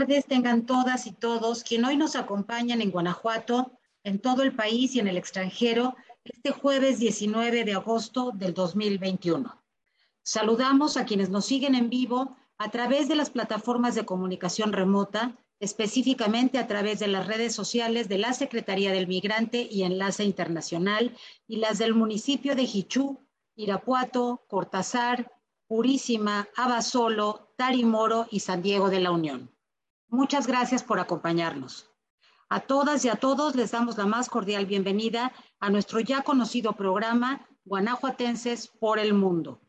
tardes tengan todas y todos quien hoy nos acompañan en Guanajuato, en todo el país y en el extranjero, este jueves 19 de agosto del 2021. Saludamos a quienes nos siguen en vivo a través de las plataformas de comunicación remota, específicamente a través de las redes sociales de la Secretaría del Migrante y Enlace Internacional y las del municipio de Jichú, Irapuato, Cortázar, Purísima, Abasolo, Tarimoro y San Diego de la Unión. Muchas gracias por acompañarnos. A todas y a todos les damos la más cordial bienvenida a nuestro ya conocido programa Guanajuatenses por el Mundo.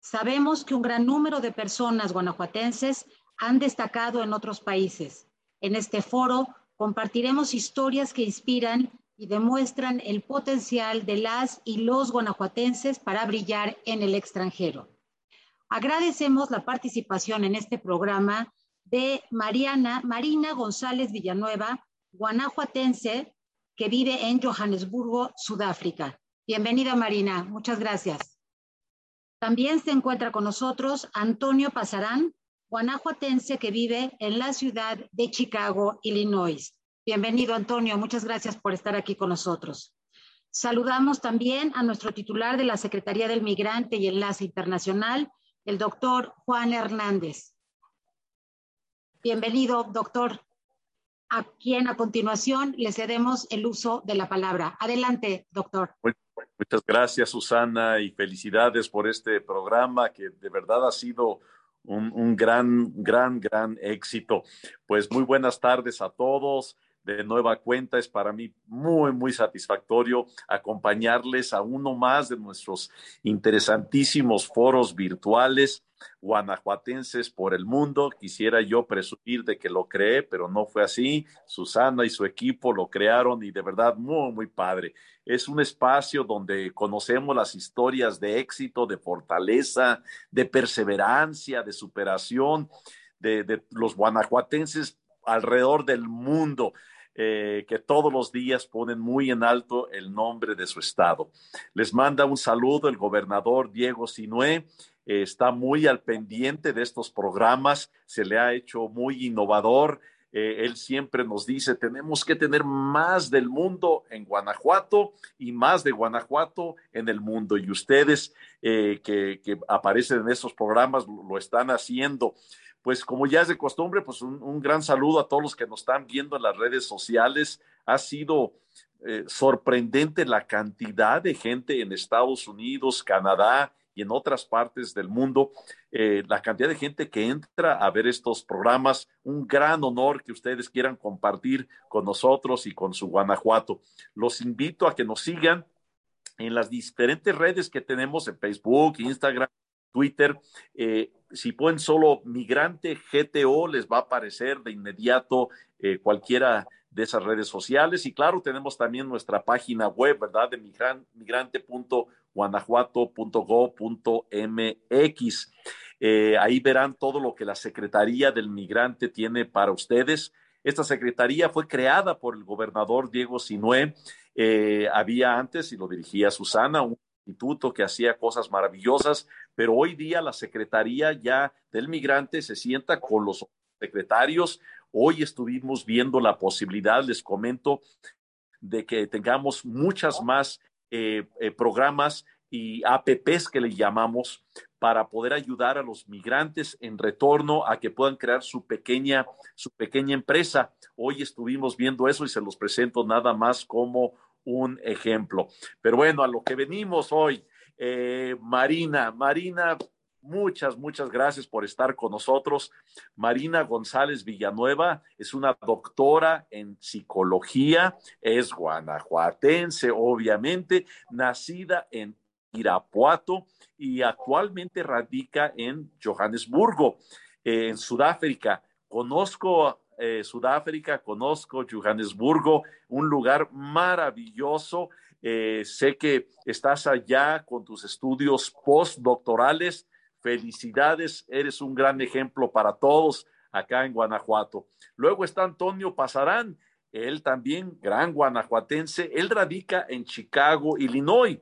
Sabemos que un gran número de personas guanajuatenses han destacado en otros países. En este foro compartiremos historias que inspiran y demuestran el potencial de las y los guanajuatenses para brillar en el extranjero. Agradecemos la participación en este programa de Mariana, Marina González Villanueva, guanajuatense, que vive en Johannesburgo, Sudáfrica. Bienvenida, Marina. Muchas gracias. También se encuentra con nosotros Antonio Pasarán, guanajuatense que vive en la ciudad de Chicago, Illinois. Bienvenido, Antonio. Muchas gracias por estar aquí con nosotros. Saludamos también a nuestro titular de la Secretaría del Migrante y Enlace Internacional, el doctor Juan Hernández. Bienvenido, doctor. A quien a continuación le cedemos el uso de la palabra. Adelante, doctor. Muchas gracias, Susana, y felicidades por este programa que de verdad ha sido un, un, gran, gran, gran éxito. Pues muy buenas tardes a todos. De nueva cuenta, es para mí muy, muy satisfactorio acompañarles a uno más de nuestros interesantísimos foros virtuales guanajuatenses por el mundo. Quisiera yo presumir de que lo creé, pero no fue así. Susana y su equipo lo crearon y de verdad muy, muy padre. Es un espacio donde conocemos las historias de éxito, de fortaleza, de perseverancia, de superación de, los guanajuatenses alrededor del mundo. Eh, que todos los días ponen muy en alto el nombre de su estado. Les manda un saludo el gobernador Diego Sinué eh, está muy al pendiente de estos programas, se le ha hecho muy innovador. Eh, él siempre nos dice, tenemos que tener más del mundo en Guanajuato y más de Guanajuato en el mundo. Y ustedes eh, que, aparecen en estos programas lo, están haciendo. Pues como ya es de costumbre, pues un, gran saludo a todos los que nos están viendo en las redes sociales. Ha sido sorprendente la cantidad de gente en Estados Unidos, Canadá, y en otras partes del mundo, eh, la cantidad de gente que entra a ver estos programas, un gran honor que ustedes quieran compartir con nosotros y con su Guanajuato. Los invito a que nos sigan en las diferentes redes que tenemos en Facebook, Instagram, Twitter. Eh, si ponen solo migrante GTO, les va a aparecer de inmediato eh, cualquiera de esas redes sociales. Y claro, tenemos también nuestra página web, ¿verdad? De migrante.guanajuato.gov.mx. Eh, ahí verán todo lo que la Secretaría del Migrante tiene para ustedes. Esta secretaría fue creada por el gobernador Diego Sinué. Eh, había antes, y lo dirigía Susana, un instituto que hacía cosas maravillosas, pero hoy día la Secretaría ya del Migrante se sienta con los secretarios Hoy estuvimos viendo la posibilidad, les comento, de que tengamos muchas más eh, eh, programas y APPs que le llamamos para poder ayudar a los migrantes en retorno a que puedan crear su pequeña, su pequeña empresa. Hoy estuvimos viendo eso y se los presento nada más como un ejemplo. Pero bueno, a lo que venimos hoy, eh, Marina, Marina, Muchas, muchas gracias por estar con nosotros. Marina González Villanueva es una doctora en psicología, es guanajuatense, obviamente, nacida en Irapuato y actualmente radica en Johannesburgo, en Sudáfrica. Conozco eh, Sudáfrica, conozco Johannesburgo, un lugar maravilloso. Eh, sé que estás allá con tus estudios postdoctorales Felicidades, eres un gran ejemplo para todos acá en Guanajuato. Luego está Antonio Pasarán, él también gran guanajuatense, él radica en Chicago, Illinois.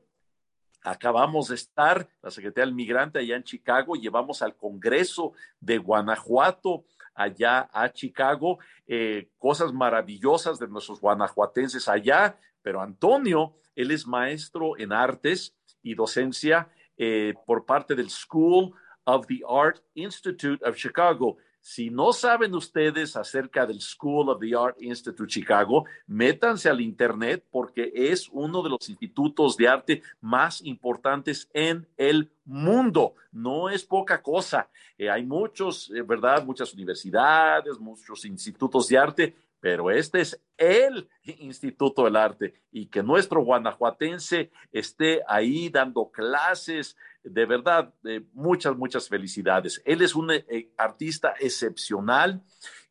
Acabamos de estar, la Secretaría del Migrante allá en Chicago, llevamos al Congreso de Guanajuato allá a Chicago, eh, cosas maravillosas de nuestros guanajuatenses allá, pero Antonio, él es maestro en artes y docencia eh, por parte del School of the Art Institute of Chicago. Si no saben ustedes acerca del School of the Art Institute Chicago, métanse al Internet porque es uno de los institutos de arte más importantes en el mundo. No es poca cosa. Eh, hay muchos, eh, ¿verdad? Muchas universidades, muchos institutos de arte, pero este es el Instituto del Arte y que nuestro guanajuatense esté ahí dando clases, de verdad, muchas, muchas felicidades. Él es un eh, artista excepcional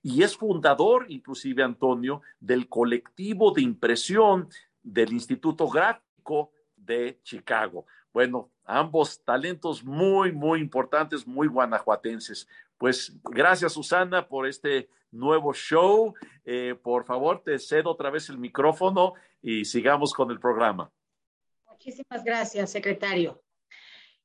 y es fundador, inclusive Antonio, del colectivo de impresión del Instituto Gráfico de Chicago. Bueno, ambos talentos muy, muy importantes, muy guanajuatenses. Pues gracias, Susana, por este nuevo show. Eh, por favor, te cedo otra vez el micrófono y sigamos con el programa. Muchísimas gracias, secretario.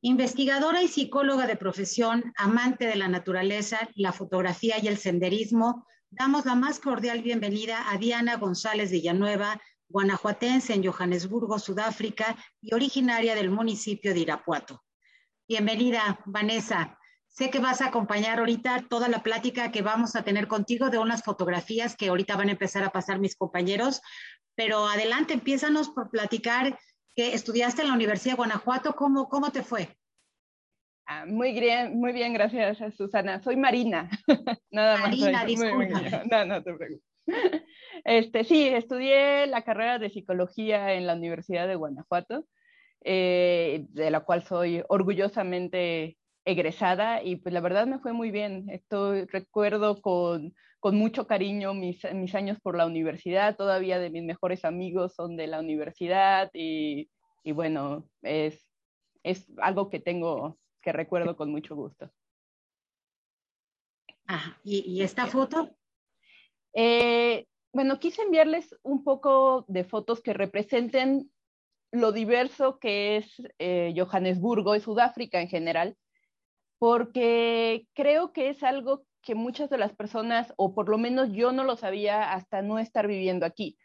Investigadora y psicóloga de profesión, amante de la naturaleza, la fotografía y el senderismo, damos la más cordial bienvenida a Diana González Villanueva, guanajuatense en Johannesburgo, Sudáfrica y originaria del municipio de Irapuato. Bienvenida, Vanessa. Sé que vas a acompañar ahorita toda la plática que vamos a tener contigo de unas fotografías que ahorita van a empezar a pasar mis compañeros, pero adelante, empiezanos por platicar que estudiaste en la Universidad de Guanajuato. ¿Cómo, cómo te fue? Ah, muy bien, muy bien, gracias, Susana. Soy Marina. Nada Marina, disculpa. no, no te preocupes. Este, sí, estudié la carrera de psicología en la Universidad de Guanajuato, eh, de la cual soy orgullosamente egresada y pues la verdad me fue muy bien. Estoy, recuerdo con, con mucho cariño mis, mis, años por la universidad, todavía de mis mejores amigos son de la universidad y, y bueno, es, es algo que tengo, que recuerdo con mucho gusto. Ah, ¿y, ¿y, esta foto? Eh, bueno, quise enviarles un poco de fotos que representen lo diverso que es eh, Johannesburgo y Sudáfrica en general, porque creo que es algo que muchas de las personas, o por lo menos yo no lo sabía hasta no estar viviendo aquí.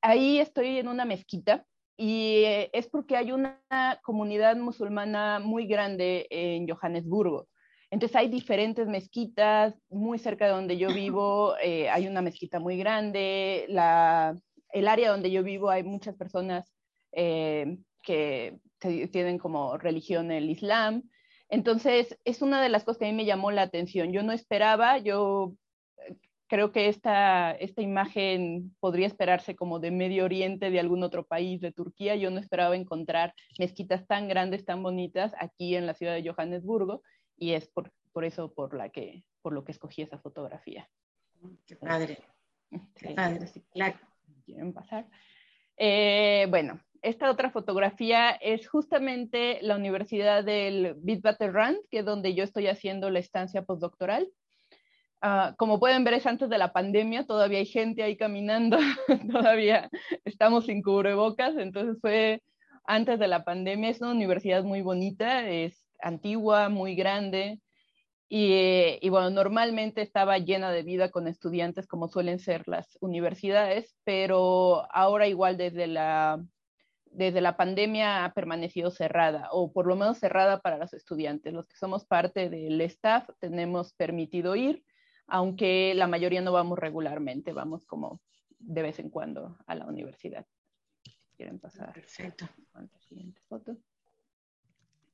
Ahí estoy en una mezquita y eh, es porque hay una comunidad musulmana muy grande en Johannesburgo. Entonces hay diferentes mezquitas, muy cerca de donde yo vivo eh, hay una mezquita muy grande, la, el área donde yo vivo hay muchas personas eh, que tienen como religión el Islam, entonces, es una de las cosas que a mí me llamó la atención. Yo no esperaba, yo eh, creo que esta, esta imagen podría esperarse como de Medio Oriente, de algún otro país, de Turquía. Yo no esperaba encontrar mezquitas tan grandes, tan bonitas aquí en la ciudad de Johannesburgo y es por, por eso por, la que, por lo que escogí esa fotografía. Qué padre. Qué padre. ¿Quieren pasar? Eh, bueno, esta otra fotografía es justamente la Universidad del Witwatersrand, que es donde yo estoy haciendo la estancia postdoctoral. Uh, como pueden ver, es antes de la pandemia, todavía hay gente ahí caminando, todavía estamos sin cubrebocas, entonces fue antes de la pandemia. Es una universidad muy bonita, es antigua, muy grande, y, y, bueno, normalmente estaba llena de vida con estudiantes como suelen ser las universidades, pero ahora igual desde la desde la pandemia ha permanecido cerrada, o por lo menos cerrada para los estudiantes. Los que somos parte del staff tenemos permitido ir, aunque la mayoría no vamos regularmente, vamos como de vez en cuando a la universidad. ¿Quieren pasar? Perfecto. La siguiente foto.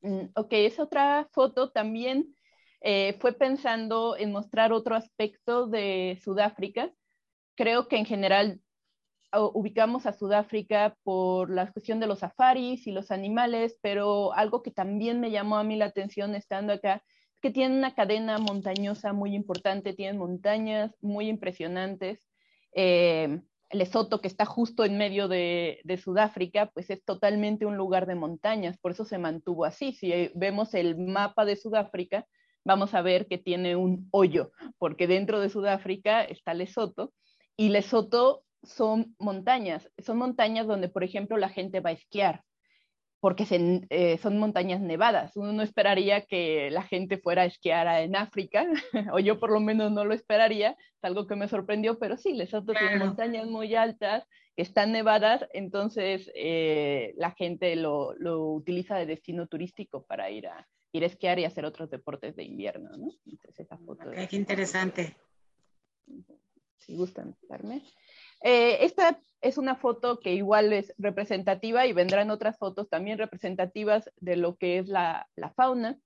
Mm, ok, esa otra foto también eh, fue pensando en mostrar otro aspecto de Sudáfrica. Creo que en general ubicamos a Sudáfrica por la cuestión de los safaris y los animales, pero algo que también me llamó a mí la atención estando acá es que tienen una cadena montañosa muy importante, tienen montañas muy impresionantes. Eh, Lesoto, que está justo en medio de, de, Sudáfrica, pues es totalmente un lugar de montañas, por eso se mantuvo así. Si vemos el mapa de Sudáfrica, vamos a ver que tiene un hoyo, porque dentro de Sudáfrica está Lesoto, y Lesoto son montañas, son montañas donde, por ejemplo, la gente va a esquiar. porque eh, son montañas nevadas. Uno no esperaría que la gente fuera a esquiar en África, o yo por lo menos no lo esperaría, es algo que me sorprendió, pero sí, Lesoto claro. tiene montañas muy altas, que están nevadas, entonces eh, la gente lo, lo, utiliza de destino turístico para ir a, ir a esquiar y hacer otros deportes de invierno, ¿no? Entonces esa foto. Okay, qué interesante. Si gustan darme. Eh, esta es una foto que igual es representativa y vendrán otras fotos también representativas de lo que es la, la fauna.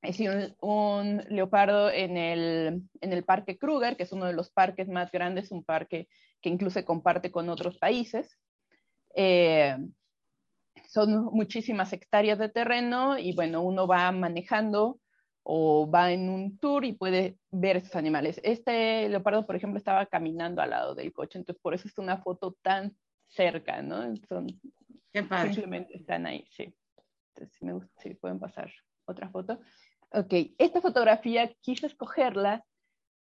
Es un, un leopardo en el, en el, Parque Kruger, que es uno de los parques más grandes, un parque que incluso se comparte con otros países. Eh, son muchísimas hectáreas de terreno y bueno, uno va manejando o va en un tour y puede ver esos animales. Este leopardo, por ejemplo, estaba caminando al lado del coche, entonces por eso es una foto tan cerca, ¿no? Son, Qué padre. Simplemente están ahí, sí. Entonces, si me gusta, si pueden pasar otra foto. Ok, esta fotografía quise escogerla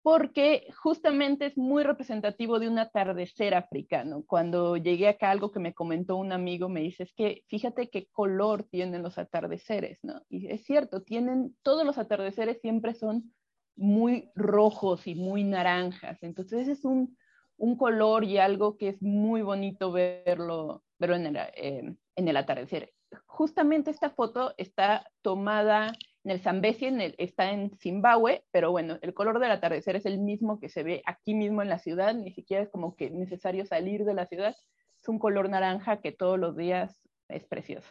porque justamente es muy representativo de un atardecer africano. Cuando llegué acá, algo que me comentó un amigo me dice, es que fíjate qué color tienen los atardeceres, ¿no? Y es cierto, tienen, todos los atardeceres siempre son muy rojos y muy naranjas, entonces es un, un color y algo que es muy bonito verlo, verlo en, el, eh, en el atardecer. Justamente esta foto está tomada Zambezi en el, está en Zimbabue, pero bueno, el color del atardecer es el mismo que se ve aquí mismo en la ciudad, ni siquiera es como que necesario salir de la ciudad, es un color naranja que todos los días es precioso.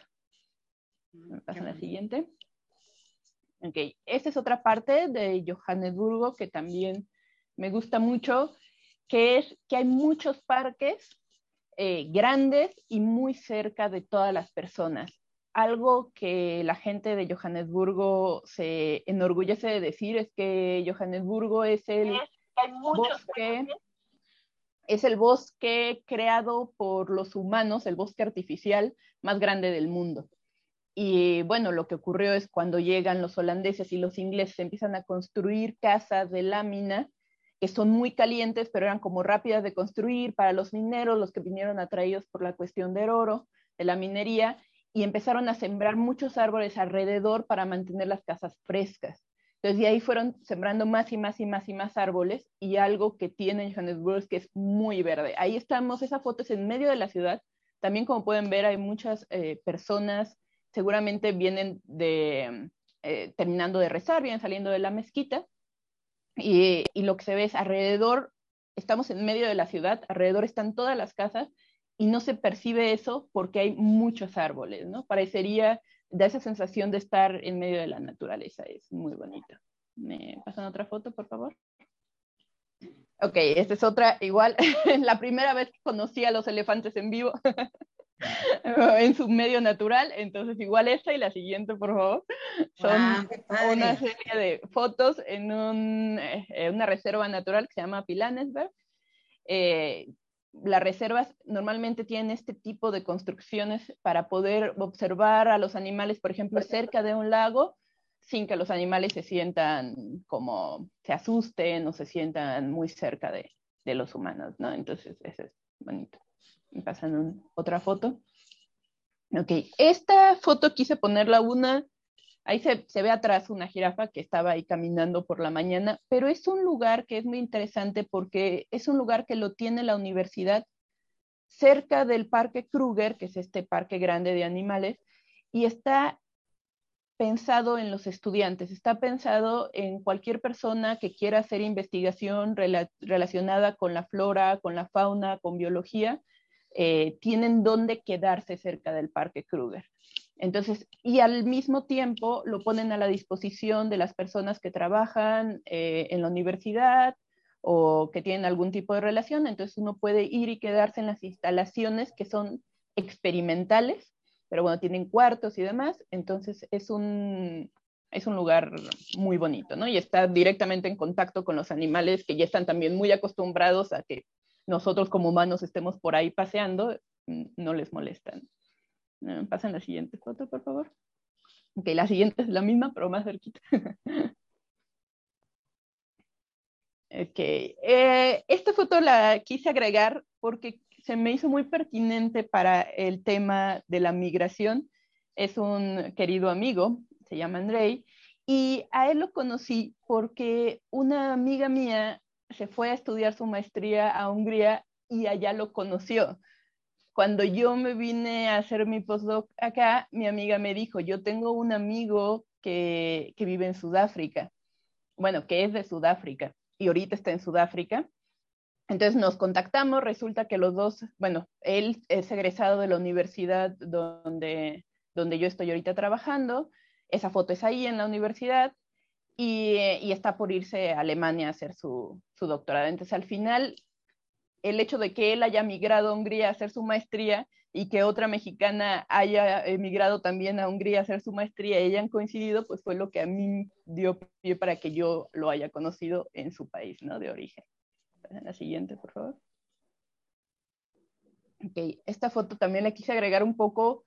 Me pasan la siguiente. Ok, esta es otra parte de Johannesburgo que también me gusta mucho, que es que hay muchos parques eh, grandes y muy cerca de todas las personas algo que la gente de Johannesburgo se enorgullece de decir es que Johannesburgo es el bosque, es el bosque creado por los humanos, el bosque artificial más grande del mundo. Y bueno, lo que ocurrió es cuando llegan los holandeses y los ingleses empiezan a construir casas de lámina que son muy calientes, pero eran como rápidas de construir para los mineros, los que vinieron atraídos por la cuestión del oro, de la minería, y empezaron a sembrar muchos árboles alrededor para mantener las casas frescas. Entonces, de ahí fueron sembrando más y más y más y más árboles y algo que tiene Johannesburg es que es muy verde. Ahí estamos, esa foto es en medio de la ciudad. También, como pueden ver, hay muchas eh, personas, seguramente vienen de, eh, terminando de rezar, vienen saliendo de la mezquita. Y, y lo que se ve es alrededor, estamos en medio de la ciudad, alrededor están todas las casas y no se percibe eso porque hay muchos árboles, ¿no? Parecería, da esa sensación de estar en medio de la naturaleza, es muy bonito. ¿Me pasan otra foto, por favor? Ok, esta es otra, igual, la primera vez que conocí a los elefantes en vivo, en su medio natural, entonces igual esta y la siguiente, por favor. Son una serie de fotos en un, eh, una reserva natural que se llama Pilanesberg, eh, las reservas normalmente tienen este tipo de construcciones para poder observar a los animales, por ejemplo, cerca de un lago, sin que los animales se sientan como se asusten o se sientan muy cerca de, de los humanos, ¿no? Entonces, eso es bonito. Me pasan otra foto. Ok, esta foto quise ponerla una Ahí se, ve atrás una jirafa que estaba ahí caminando por la mañana, pero es un lugar que es muy interesante porque es un lugar que lo tiene la universidad cerca del Parque Kruger, que es este parque grande de animales, y está pensado en los estudiantes, está pensado en cualquier persona que quiera hacer investigación relacionada con la flora, con la fauna, con biología, eh, tienen dónde quedarse cerca del Parque Kruger. Entonces, y al mismo tiempo lo ponen a la disposición de las personas que trabajan eh, en la universidad o que tienen algún tipo de relación. Entonces uno puede ir y quedarse en las instalaciones que son experimentales, pero bueno, tienen cuartos y demás. Entonces es un, es un lugar muy bonito, ¿no? Y está directamente en contacto con los animales que ya están también muy acostumbrados a que nosotros como humanos estemos por ahí paseando, no les molestan. Pasen la siguiente foto, por favor. Ok, la siguiente es la misma, pero más cerquita. ok, eh, esta foto la quise agregar porque se me hizo muy pertinente para el tema de la migración es un querido amigo, se llama Andrei, y a él lo conocí porque una amiga mía se fue a estudiar su maestría a Hungría y allá lo conoció. Cuando yo me vine a hacer mi postdoc acá, mi amiga me dijo, yo tengo un amigo que, que vive en Sudáfrica, bueno, que es de Sudáfrica y ahorita está en Sudáfrica. Entonces nos contactamos, resulta que los dos, bueno, él es egresado de la universidad donde, donde yo estoy ahorita trabajando, esa foto es ahí en la universidad y, y está por irse a Alemania a hacer su, su, doctorado. Entonces al final, el hecho de que él haya migrado a Hungría a hacer su maestría y que otra mexicana haya emigrado también a Hungría a hacer su maestría y hayan coincidido, pues fue lo que a mí dio pie para que yo lo haya conocido en su país, ¿no? De origen. La siguiente, por favor. Ok, esta foto también le quise agregar un poco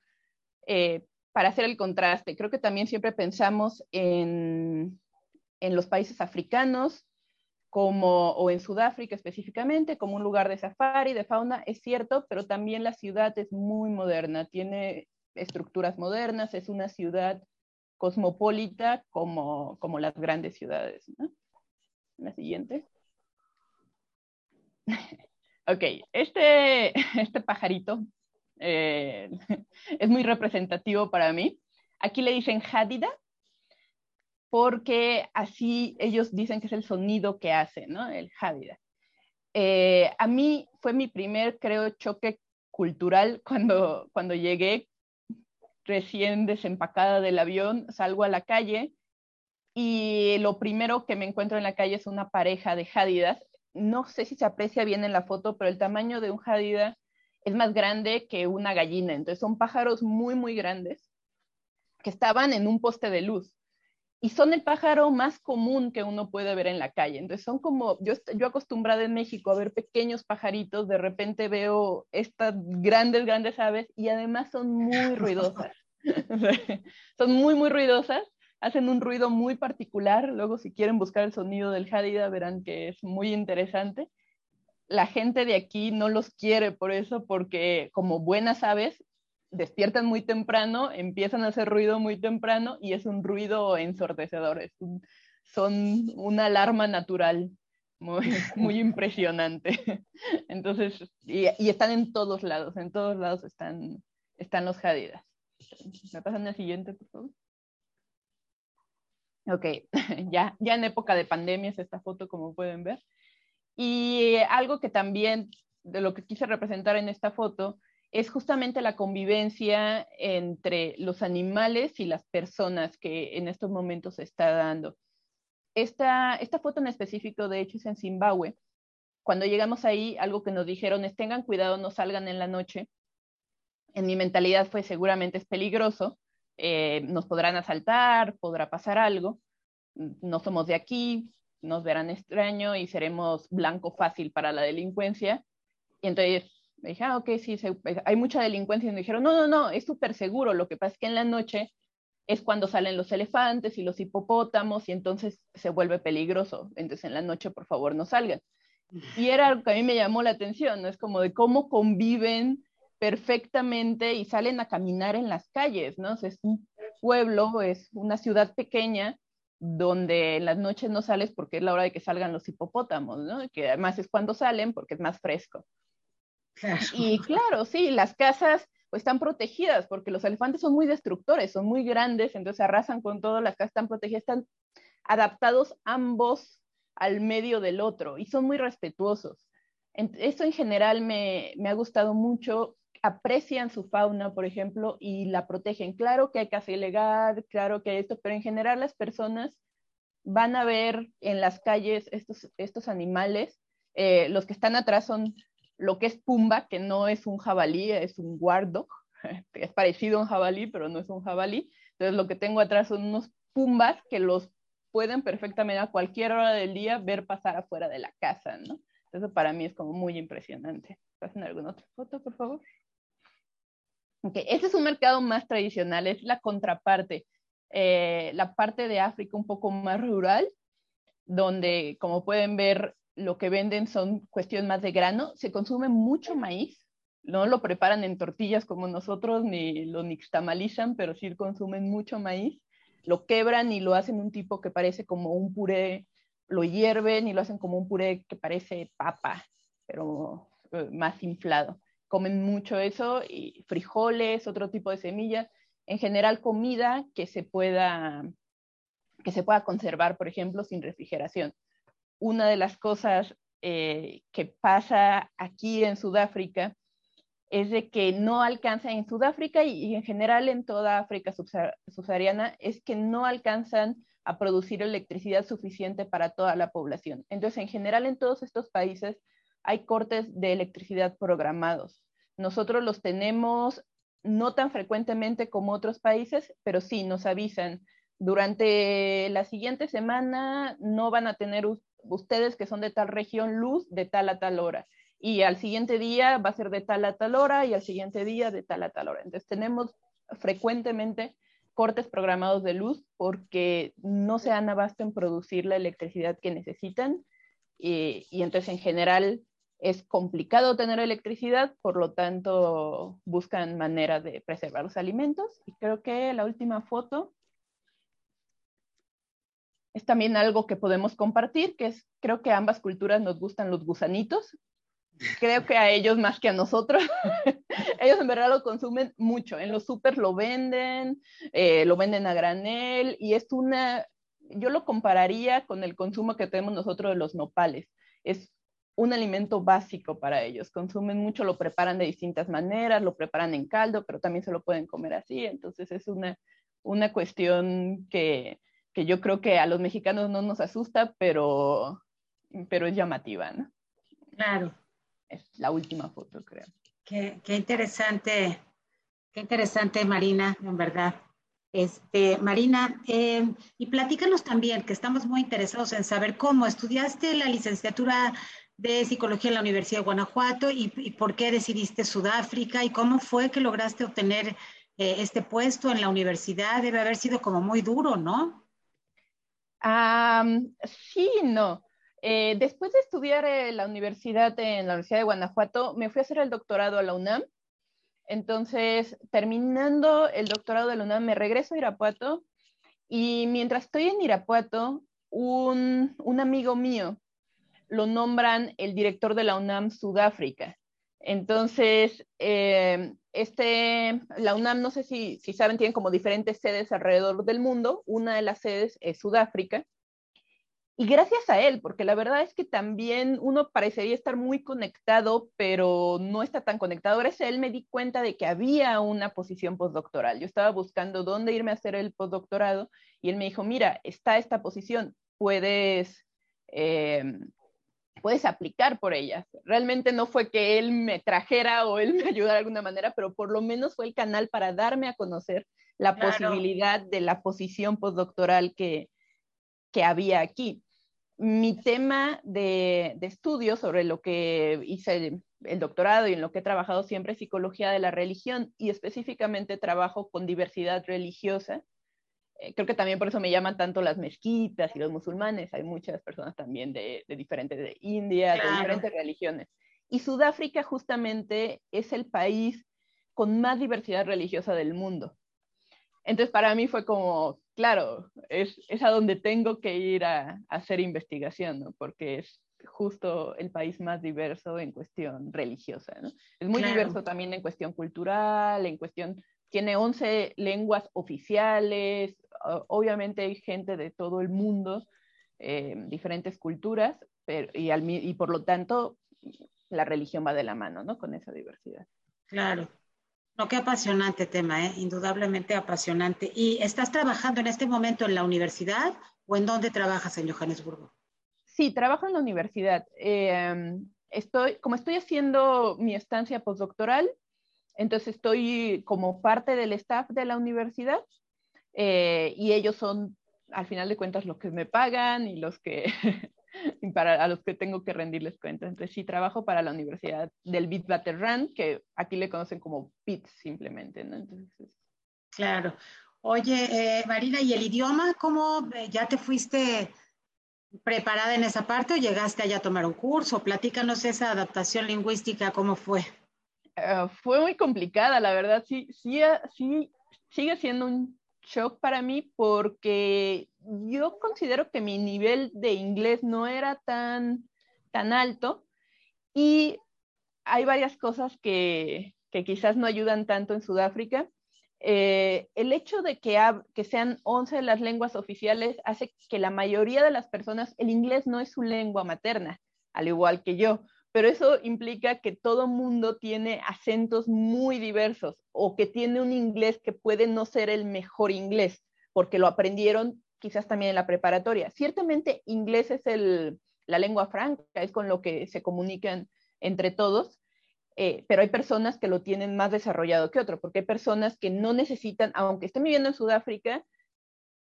eh, para hacer el contraste. Creo que también siempre pensamos en, en los países africanos como, o en Sudáfrica específicamente, como un lugar de safari, de fauna, es cierto, pero también la ciudad es muy moderna, tiene estructuras modernas, es una ciudad cosmopolita como, como las grandes ciudades. La siguiente. ok, este, este pajarito eh, es muy representativo para mí. Aquí le dicen Hadida, porque así ellos dicen que es el sonido que hace, ¿no? El Hadida. Eh, a mí fue mi primer, creo, choque cultural cuando, cuando llegué recién desempacada del avión, salgo a la calle y lo primero que me encuentro en la calle es una pareja de Hadidas. No sé si se aprecia bien en la foto, pero el tamaño de un Hadida es más grande que una gallina. Entonces son pájaros muy, muy grandes que estaban en un poste de luz. Y son el pájaro más común que uno puede ver en la calle. Entonces son como, yo, yo acostumbrada en México a ver pequeños pajaritos, de repente veo estas grandes, grandes aves y además son muy ruidosas. son muy, muy ruidosas, hacen un ruido muy particular. Luego si quieren buscar el sonido del jadida verán que es muy interesante la gente de aquí no los quiere por eso, porque como buenas aves, despiertan muy temprano, empiezan a hacer ruido muy temprano y es un ruido ensordecedor, son una alarma natural muy, muy impresionante. Entonces, y, están en todos lados, en todos lados están, están los jadidas. ¿Me pasan al siguiente, por favor? Ok, ya, ya en época de pandemia es esta foto, como pueden ver. Y algo que también de lo que quise representar en esta foto es justamente la convivencia entre los animales y las personas que en estos momentos se está dando. Esta, esta foto en específico, de hecho, es en Zimbabue. Cuando llegamos ahí, algo que nos dijeron es tengan cuidado, no salgan en la noche. En mi mentalidad fue seguramente es peligroso, eh, nos podrán asaltar, podrá pasar algo, no somos de aquí, nos verán extraño y seremos blanco fácil para la delincuencia. Y entonces me dije, ah, ok, sí, hay mucha delincuencia. Y me dijeron, no, no, no, es súper seguro. Lo que pasa es que en la noche es cuando salen los elefantes y los hipopótamos y entonces se vuelve peligroso. Entonces en la noche, por favor, no salgan. Y era algo que a mí me llamó la atención, ¿no? Es como de cómo conviven perfectamente y salen a caminar en las calles, ¿no? es un pueblo, es una ciudad pequeña donde en las noches no sales porque es la hora de que salgan los hipopótamos, ¿no? Que además es cuando salen porque es más fresco. Y claro, sí, las casas pues están protegidas porque los elefantes son muy destructores, son muy grandes, entonces arrasan con todo, las casas están protegidas, están adaptados ambos al medio del otro y son muy respetuosos. Esto en general me, me ha gustado mucho aprecian su fauna, por ejemplo, y la protegen. Claro que hay caza ilegal, claro que esto, pero en general las personas van a ver en las calles estos, estos animales. Eh, los que están atrás son lo que es Pumba, que no es un jabalí, es un guardo. Es parecido a un jabalí, pero no es un jabalí. Entonces lo que tengo atrás son unos Pumbas que los pueden perfectamente a cualquier hora del día ver pasar afuera de la casa, ¿no? Eso para mí es como muy impresionante. ¿Pasen alguna otra foto, por favor? Okay. Este es un mercado más tradicional, es la contraparte, eh, la parte de África un poco más rural, donde, como pueden ver, lo que venden son cuestiones más de grano. Se consume mucho maíz, no lo preparan en tortillas como nosotros, ni lo nixtamalizan, pero sí consumen mucho maíz. Lo quebran y lo hacen un tipo que parece como un puré, lo hierven y lo hacen como un puré que parece papa, pero eh, más inflado. Comen mucho eso y frijoles, otro tipo de semillas. En general, comida que se pueda, que se pueda conservar, por ejemplo, sin refrigeración. Una de las cosas eh, que pasa aquí en Sudáfrica es de que no alcanzan en Sudáfrica y, en general en toda África subsahariana, es que no alcanzan a producir electricidad suficiente para toda la población. Entonces, en general en todos estos países hay cortes de electricidad programados. Nosotros los tenemos no tan frecuentemente como otros países, pero sí nos avisan. Durante la siguiente semana no van a tener ustedes que son de tal región luz de tal a tal hora y al siguiente día va a ser de tal a tal hora y al siguiente día de tal a tal hora. Entonces tenemos frecuentemente cortes programados de luz porque no se han abasto en producir la electricidad que necesitan y, y entonces en general es complicado tener electricidad, por lo tanto buscan manera de preservar los alimentos. Y creo que la última foto es también algo que podemos compartir, que es, creo que a ambas culturas nos gustan los gusanitos, creo que a ellos más que a nosotros. ellos en verdad lo consumen mucho. En los súper lo venden, eh, lo venden a granel y es una, yo lo compararía con el consumo que tenemos nosotros de los nopales. Es un alimento básico para ellos. Consumen mucho, lo preparan de distintas maneras, lo preparan en caldo, pero también se lo pueden comer así. Entonces es una, una cuestión que, que yo creo que a los mexicanos no nos asusta, pero, pero es llamativa, ¿no? Claro es la última foto, creo. Qué, interesante, qué interesante, Marina, en verdad. Este, Marina, eh, y platícanos también, que estamos muy interesados en saber cómo estudiaste la licenciatura de psicología en la Universidad de Guanajuato y, por qué decidiste Sudáfrica y cómo fue que lograste obtener eh, este puesto en la universidad. Debe haber sido como muy duro, ¿no? Sí, no. Eh, después de estudiar en la universidad, en la Universidad de Guanajuato, me fui a hacer el doctorado a la UNAM. Entonces, terminando el doctorado de la UNAM, me regreso a Irapuato y mientras estoy en Irapuato, un, amigo mío lo nombran el director de la UNAM Sudáfrica. Entonces, eh, este, la UNAM, no sé si, saben, tiene como diferentes sedes alrededor del mundo. Una de las sedes es Sudáfrica y gracias a él, porque la verdad es que también uno parecería estar muy conectado, pero no está tan conectado. Gracias a él me di cuenta de que había una posición postdoctoral. Yo estaba buscando dónde irme a hacer el postdoctorado y él me dijo, mira, está esta posición, puedes, eh, puedes aplicar por ella. Realmente no fue que él me trajera o él me ayudara de alguna manera, pero por lo menos fue el canal para darme a conocer la posibilidad de la posición postdoctoral que, que había aquí mi tema de, estudio sobre lo que hice el, doctorado y en lo que he trabajado siempre es psicología de la religión y específicamente trabajo con diversidad religiosa. Eh, creo que también por eso me llaman tanto las mezquitas y los musulmanes. Hay muchas personas también de, diferentes, de India, de diferentes religiones. Y Sudáfrica justamente es el país con más diversidad religiosa del mundo. Entonces para mí fue como, claro, es, es a donde tengo que ir a, hacer investigación, ¿no? Porque es justo el país más diverso en cuestión religiosa, ¿no? Es muy diverso también en cuestión cultural, en cuestión, tiene 11 lenguas oficiales, obviamente hay gente de todo el mundo, eh, diferentes culturas, pero, y, y por lo tanto la religión va de la mano, ¿no? Con esa diversidad. Claro. No, qué apasionante tema, ¿eh? indudablemente apasionante. ¿Y estás trabajando en este momento en la universidad o en dónde trabajas en Johannesburgo? Sí, trabajo en la universidad. Eh, estoy, como estoy haciendo mi estancia postdoctoral, entonces estoy como parte del staff de la universidad eh, y ellos son, al final de cuentas, los que me pagan y los que para a los que tengo que rendirles cuentas. Entonces sí trabajo para la Universidad del Witwatersrand, que aquí le conocen como PITS simplemente, claro. Oye, eh, Marina, ¿y el idioma cómo eh, ya te fuiste preparada en esa parte o llegaste allá a tomar un curso? Platícanos esa adaptación lingüística, ¿cómo fue? Ah, fue muy complicada, la verdad. Sí, sí, sí, sigue siendo un shock para mí porque yo considero que mi nivel de inglés no era tan, tan alto y hay varias cosas que, que quizás no ayudan tanto en Sudáfrica. Eh, el hecho de que, que sean 11 las lenguas oficiales hace que la mayoría de las personas, el inglés no es su lengua materna, al igual que yo, pero eso implica que todo mundo tiene acentos muy diversos o que tiene un inglés que puede no ser el mejor inglés, porque lo aprendieron quizás también en la preparatoria. Ciertamente inglés es el, la lengua franca, es con lo que se comunican entre todos, eh, pero hay personas que lo tienen más desarrollado que otro, porque hay personas que no necesitan, aunque estén viviendo en Sudáfrica,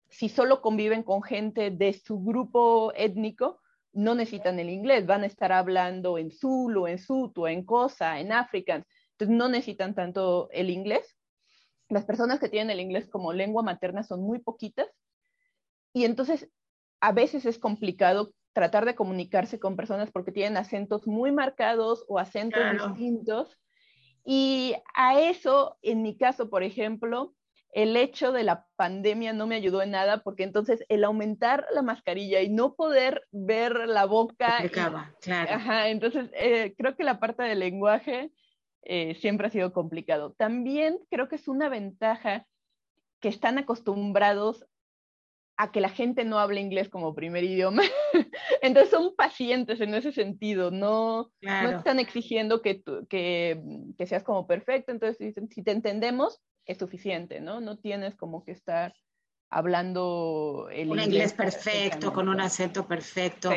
si solo conviven con gente de su grupo étnico, no necesitan el inglés, van a estar hablando en Zulu, en Sutu, en Cosa, en African, entonces no necesitan tanto el inglés. Las personas que tienen el inglés como lengua materna son muy poquitas y entonces a veces es complicado tratar de comunicarse con personas porque tienen acentos muy marcados o acentos distintos. Y a eso, en mi caso, por ejemplo, el hecho de la pandemia no me ayudó en nada porque entonces el aumentar la mascarilla y no poder ver la boca. claro. Ajá, entonces eh, creo que la parte del lenguaje eh, siempre ha sido complicado. También creo que es una ventaja que están acostumbrados a que la gente no hable inglés como primer idioma. Entonces son pacientes en ese sentido, no, no están exigiendo que, que, que, seas como perfecto. Entonces, si te entendemos, es suficiente, ¿no? No tienes como que estar hablando el un inglés, perfecto, con un acento perfecto.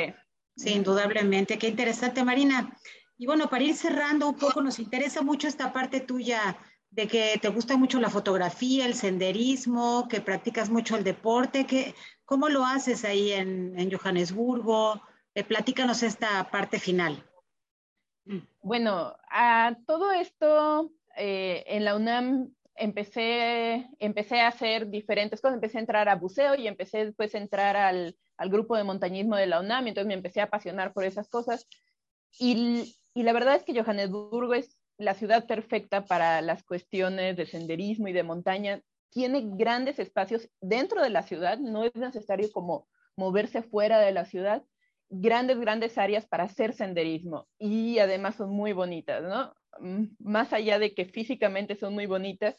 Sí. indudablemente. Qué interesante, Marina. Y bueno, para ir cerrando un poco, nos interesa mucho esta parte tuya de que te gusta mucho la fotografía, el senderismo, que practicas mucho el deporte. Que, ¿Cómo lo haces ahí en, en Johannesburgo? Eh, platícanos esta parte final. Bueno, a todo esto eh, en la UNAM empecé, empecé a hacer diferentes cosas, empecé a entrar a buceo y empecé después a entrar al, al grupo de montañismo de la UNAM, entonces me empecé a apasionar por esas cosas. Y, y la verdad es que Johannesburgo es la ciudad perfecta para las cuestiones de senderismo y de montaña. Tiene grandes espacios dentro de la ciudad, no es necesario como moverse fuera de la ciudad, grandes, grandes áreas para hacer senderismo y además son muy bonitas, ¿no? Más allá de que físicamente son muy bonitas,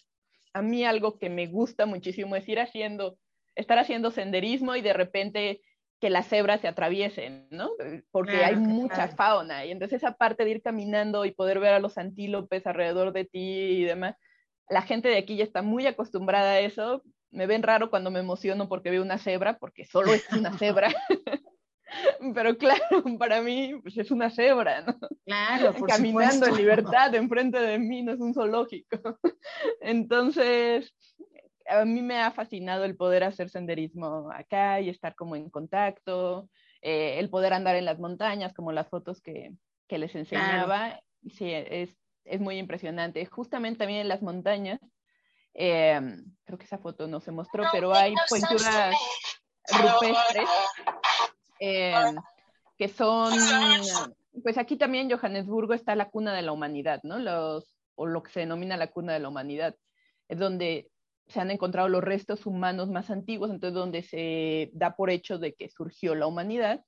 a mí algo que me gusta muchísimo es ir haciendo, estar haciendo senderismo y de repente que las cebras se atraviesen, ¿no? Porque hay mucha fauna y entonces esa parte de ir caminando y poder ver a los antílopes alrededor de ti y demás, la gente de aquí ya está muy acostumbrada a eso. Me ven raro cuando me emociono porque veo una cebra, porque solo es una cebra. Pero claro, para mí pues es una cebra, ¿no? Claro, Caminando en libertad enfrente de mí, no es un zoológico. Entonces, a mí me ha fascinado el poder hacer senderismo acá y estar como en contacto, eh, el poder andar en las montañas, como las fotos que, que les enseñaba. Sí, es, es, muy impresionante. Justamente también en las montañas, eh, creo que esa foto no se mostró, pero hay pinturas rupestres eh, que son, pues aquí también en Johannesburgo está la cuna de la humanidad, ¿no? Los, o lo que se denomina la cuna de la humanidad, es donde se han encontrado los restos humanos más antiguos, entonces donde se da por hecho de que surgió la humanidad.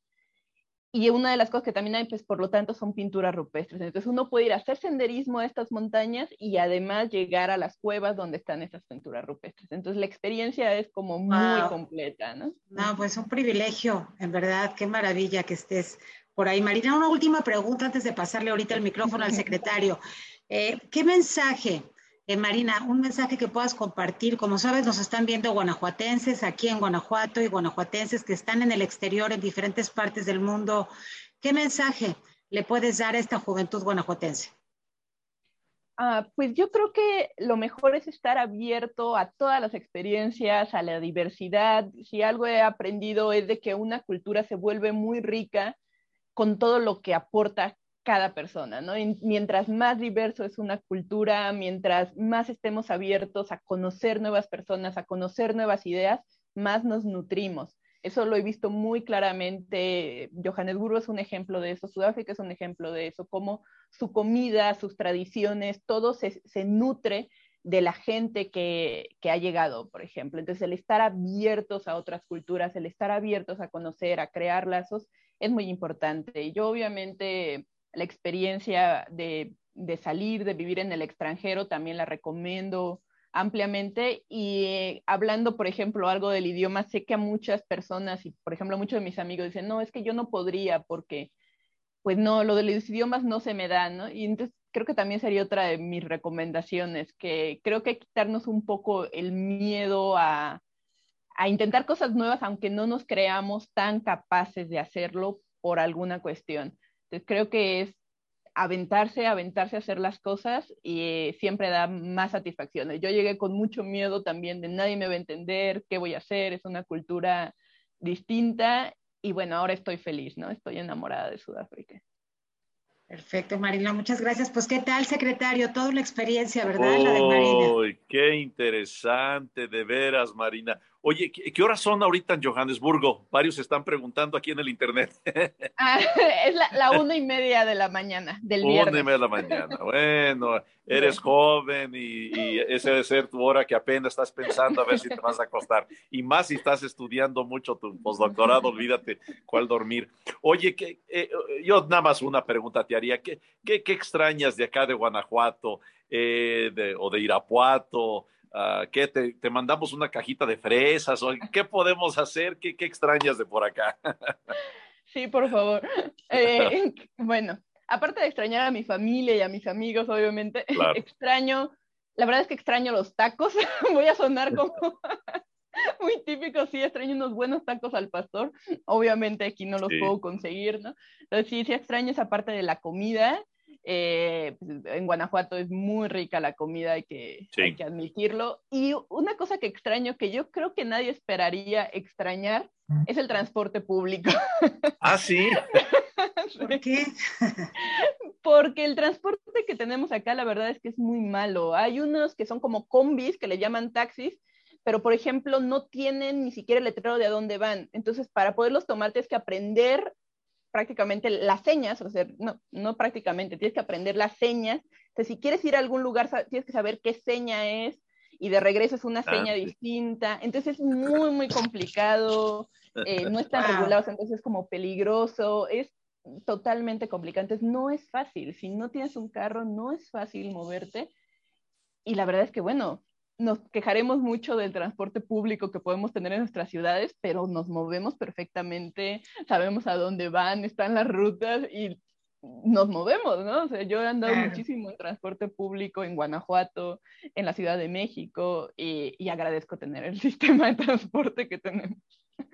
Y una de las cosas que también hay, pues por lo tanto, son pinturas rupestres. Entonces uno puede ir a hacer senderismo a estas montañas y además llegar a las cuevas donde están esas pinturas rupestres. Entonces la experiencia es como muy completa, ¿no? No, pues un privilegio, en verdad, qué maravilla que estés por ahí. Marina, una última pregunta antes de pasarle ahorita el micrófono al secretario. Eh, ¿Qué mensaje eh, Marina, un mensaje que puedas compartir. Como sabes, nos están viendo guanajuatenses aquí en Guanajuato y guanajuatenses que están en el exterior, en diferentes partes del mundo. ¿Qué mensaje le puedes dar a esta juventud guanajuatense? Ah, pues yo creo que lo mejor es estar abierto a todas las experiencias, a la diversidad. Si algo he aprendido es de que una cultura se vuelve muy rica con todo lo que aporta cada persona, ¿no? mientras más diverso es una cultura, mientras más estemos abiertos a conocer nuevas personas, a conocer nuevas ideas, más nos nutrimos. Eso lo he visto muy claramente. Johannesburgo es un ejemplo de eso, Sudáfrica es un ejemplo de eso, cómo su comida, sus tradiciones, todo se, nutre de la gente que, que, ha llegado, por ejemplo. Entonces, el estar abiertos a otras culturas, el estar abiertos a conocer, a crear lazos, es muy importante. Yo, obviamente, la experiencia de, de salir, de vivir en el extranjero, también la recomiendo ampliamente y eh, hablando, por ejemplo, algo del idioma, sé que a muchas personas y, por ejemplo, muchos de mis amigos dicen, no, es que yo no podría porque, pues no, lo de los idiomas no se me da, ¿no? Y entonces creo que también sería otra de mis recomendaciones, que creo que quitarnos un poco el miedo a, a intentar cosas nuevas, aunque no nos creamos tan capaces de hacerlo por alguna cuestión. Entonces creo que es aventarse, aventarse a hacer las cosas y eh, siempre da más satisfacciones. Yo llegué con mucho miedo también de nadie me va a entender, qué voy a hacer, es una cultura distinta y bueno, ahora estoy feliz, ¿no? Estoy enamorada de Sudáfrica. Perfecto, Marina, muchas gracias. Pues, ¿qué tal, secretario? Toda una experiencia, ¿verdad? La de Marina. Qué interesante, de veras, Marina. Oye, ¿qué, horas son ahorita en Johannesburgo? Varios están preguntando aquí en el internet. Ah, es la, una y media de la mañana del viernes. Una y media de la mañana. Bueno, eres joven y, y esa debe ser tu hora que apenas estás pensando a ver si te vas a acostar. Y más si estás estudiando mucho tu postdoctorado, olvídate cuál dormir. Oye, que, eh, yo nada más una pregunta te haría. ¿Qué, qué, qué extrañas de acá de Guanajuato eh, de, o de Irapuato? Uh, ¿qué te, te, mandamos una cajita de fresas? ¿O ¿Qué podemos hacer? ¿Qué, qué extrañas de por acá? sí, por favor. Eh, bueno, aparte de extrañar a mi familia y a mis amigos, obviamente, extraño, la verdad es que extraño los tacos. Voy a sonar como muy típico, sí, extraño unos buenos tacos al pastor. Obviamente aquí no los puedo conseguir, ¿no? Entonces sí, sí extraño esa parte de la comida eh, en Guanajuato es muy rica la comida, hay que, hay que admitirlo. Y una cosa que extraño, que yo creo que nadie esperaría extrañar, es el transporte público. Ah, sí. ¿Por qué? Porque el transporte que tenemos acá, la verdad es que es muy malo. Hay unos que son como combis, que le llaman taxis, pero por ejemplo no tienen ni siquiera el letrero de a dónde van. Entonces, para poderlos tomar tienes que aprender prácticamente las señas, o sea, no, no prácticamente, tienes que aprender las señas. Entonces, si quieres ir a algún lugar, tienes que saber qué seña es y de regreso es una seña distinta. Entonces, es muy, muy complicado, eh, no están regulados, entonces es como peligroso, es totalmente complicado. Entonces, no es fácil. Si no tienes un carro, no es fácil moverte. Y la verdad es que, bueno, nos quejaremos mucho del transporte público que podemos tener en nuestras ciudades, pero nos movemos perfectamente, sabemos a dónde van, están las rutas y nos movemos, ¿no? O sea, yo he andado muchísimo en transporte público en Guanajuato, en la Ciudad de México, y, y agradezco tener el sistema de transporte que tenemos.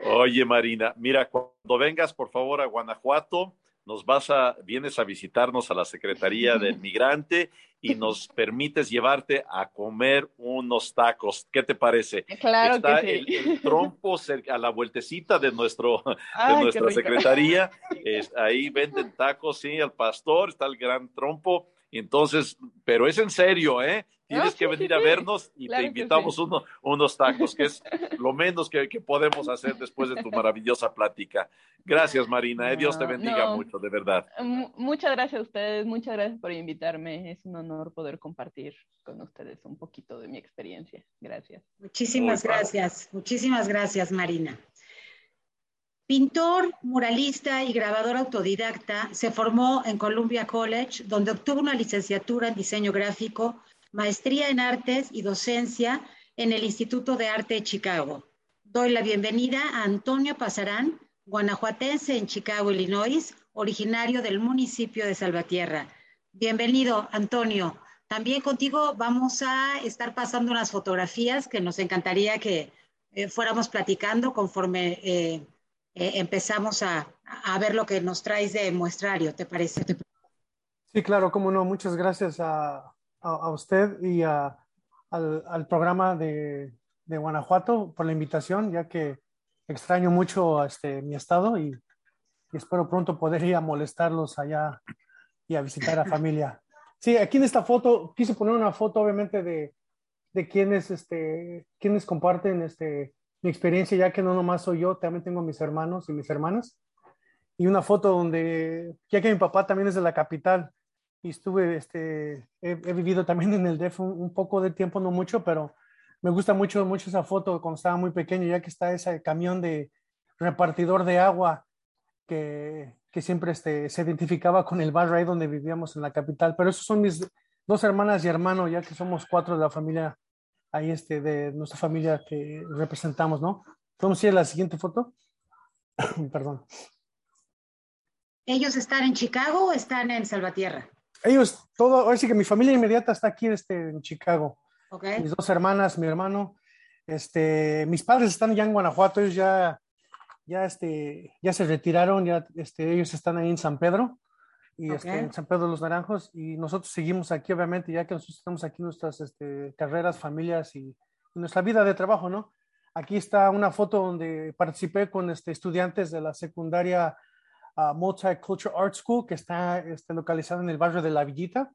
Oye, Marina, mira, cuando vengas, por favor, a Guanajuato, nos vas a, vienes a visitarnos a la Secretaría del Migrante y nos permites llevarte a comer unos tacos. ¿Qué te parece? Claro Está que sí. el, el, trompo cerca, a la vueltecita de, nuestro, Ay, de nuestra secretaría. Es, ahí venden tacos, sí, al pastor, está el gran trompo. Entonces, pero es en serio, ¿eh? Tienes que venir sí, a vernos y claro te invitamos uno, unos tacos, que es lo menos que, que, podemos hacer después de tu maravillosa plática. Gracias, Marina. Eh, Dios te bendiga no. mucho, de verdad. M muchas gracias a ustedes, muchas gracias por invitarme. Es un honor poder compartir con ustedes un poquito de mi experiencia. Gracias. Muchísimas Muy gracias, padre. muchísimas gracias, Marina. Pintor, muralista y grabador autodidacta, se formó en Columbia College, donde obtuvo una licenciatura en diseño gráfico, maestría en artes y docencia en el Instituto de Arte de Chicago. Doy la bienvenida a Antonio Pasarán, guanajuatense en Chicago, Illinois, originario del municipio de Salvatierra. Bienvenido, Antonio. También contigo vamos a estar pasando unas fotografías que nos encantaría que eh, fuéramos platicando conforme eh, eh, empezamos a, a, ver lo que nos traes de muestrario, ¿te parece? Sí, claro, cómo no. Muchas gracias a, a, a usted y al, al, programa de, de, Guanajuato por la invitación, ya que extraño mucho este, mi estado y, y, espero pronto poder ir a molestarlos allá y a visitar a familia. Sí, aquí en esta foto quise poner una foto, obviamente, de, de quienes, este, quienes comparten este, mi experiencia, ya que no nomás soy yo, también tengo mis hermanos y mis hermanas. Y una foto donde, ya que mi papá también es de la capital y estuve, este, he, vivido también en el DEF un, poco de tiempo, no mucho, pero me gusta mucho, mucho esa foto cuando estaba muy pequeño, ya que está ese camión de repartidor de agua que, que siempre este, se identificaba con el barrio ahí donde vivíamos en la capital. Pero esos son mis dos hermanas y hermano, ya que somos cuatro de la familia, ahí este, de nuestra familia que representamos, ¿no? ¿Podemos ir a la siguiente foto? Perdón. ¿Ellos están en Chicago o están en Salvatierra? Ellos, todo, ahora sí que mi familia inmediata está aquí este, en Chicago. Okay. Mis dos hermanas, mi hermano. Este, mis padres están ya en Guanajuato, ellos ya, ya, este, ya se retiraron, ya este, ellos están ahí en San Pedro y este, en San Pedro de los Naranjos y nosotros seguimos aquí, obviamente, ya que nosotros tenemos aquí nuestras este, carreras, familias y, nuestra vida de trabajo, ¿no? Aquí está una foto donde participé con este, estudiantes de la secundaria uh, Multicultural Art School, que está este, localizada en el barrio de La Villita.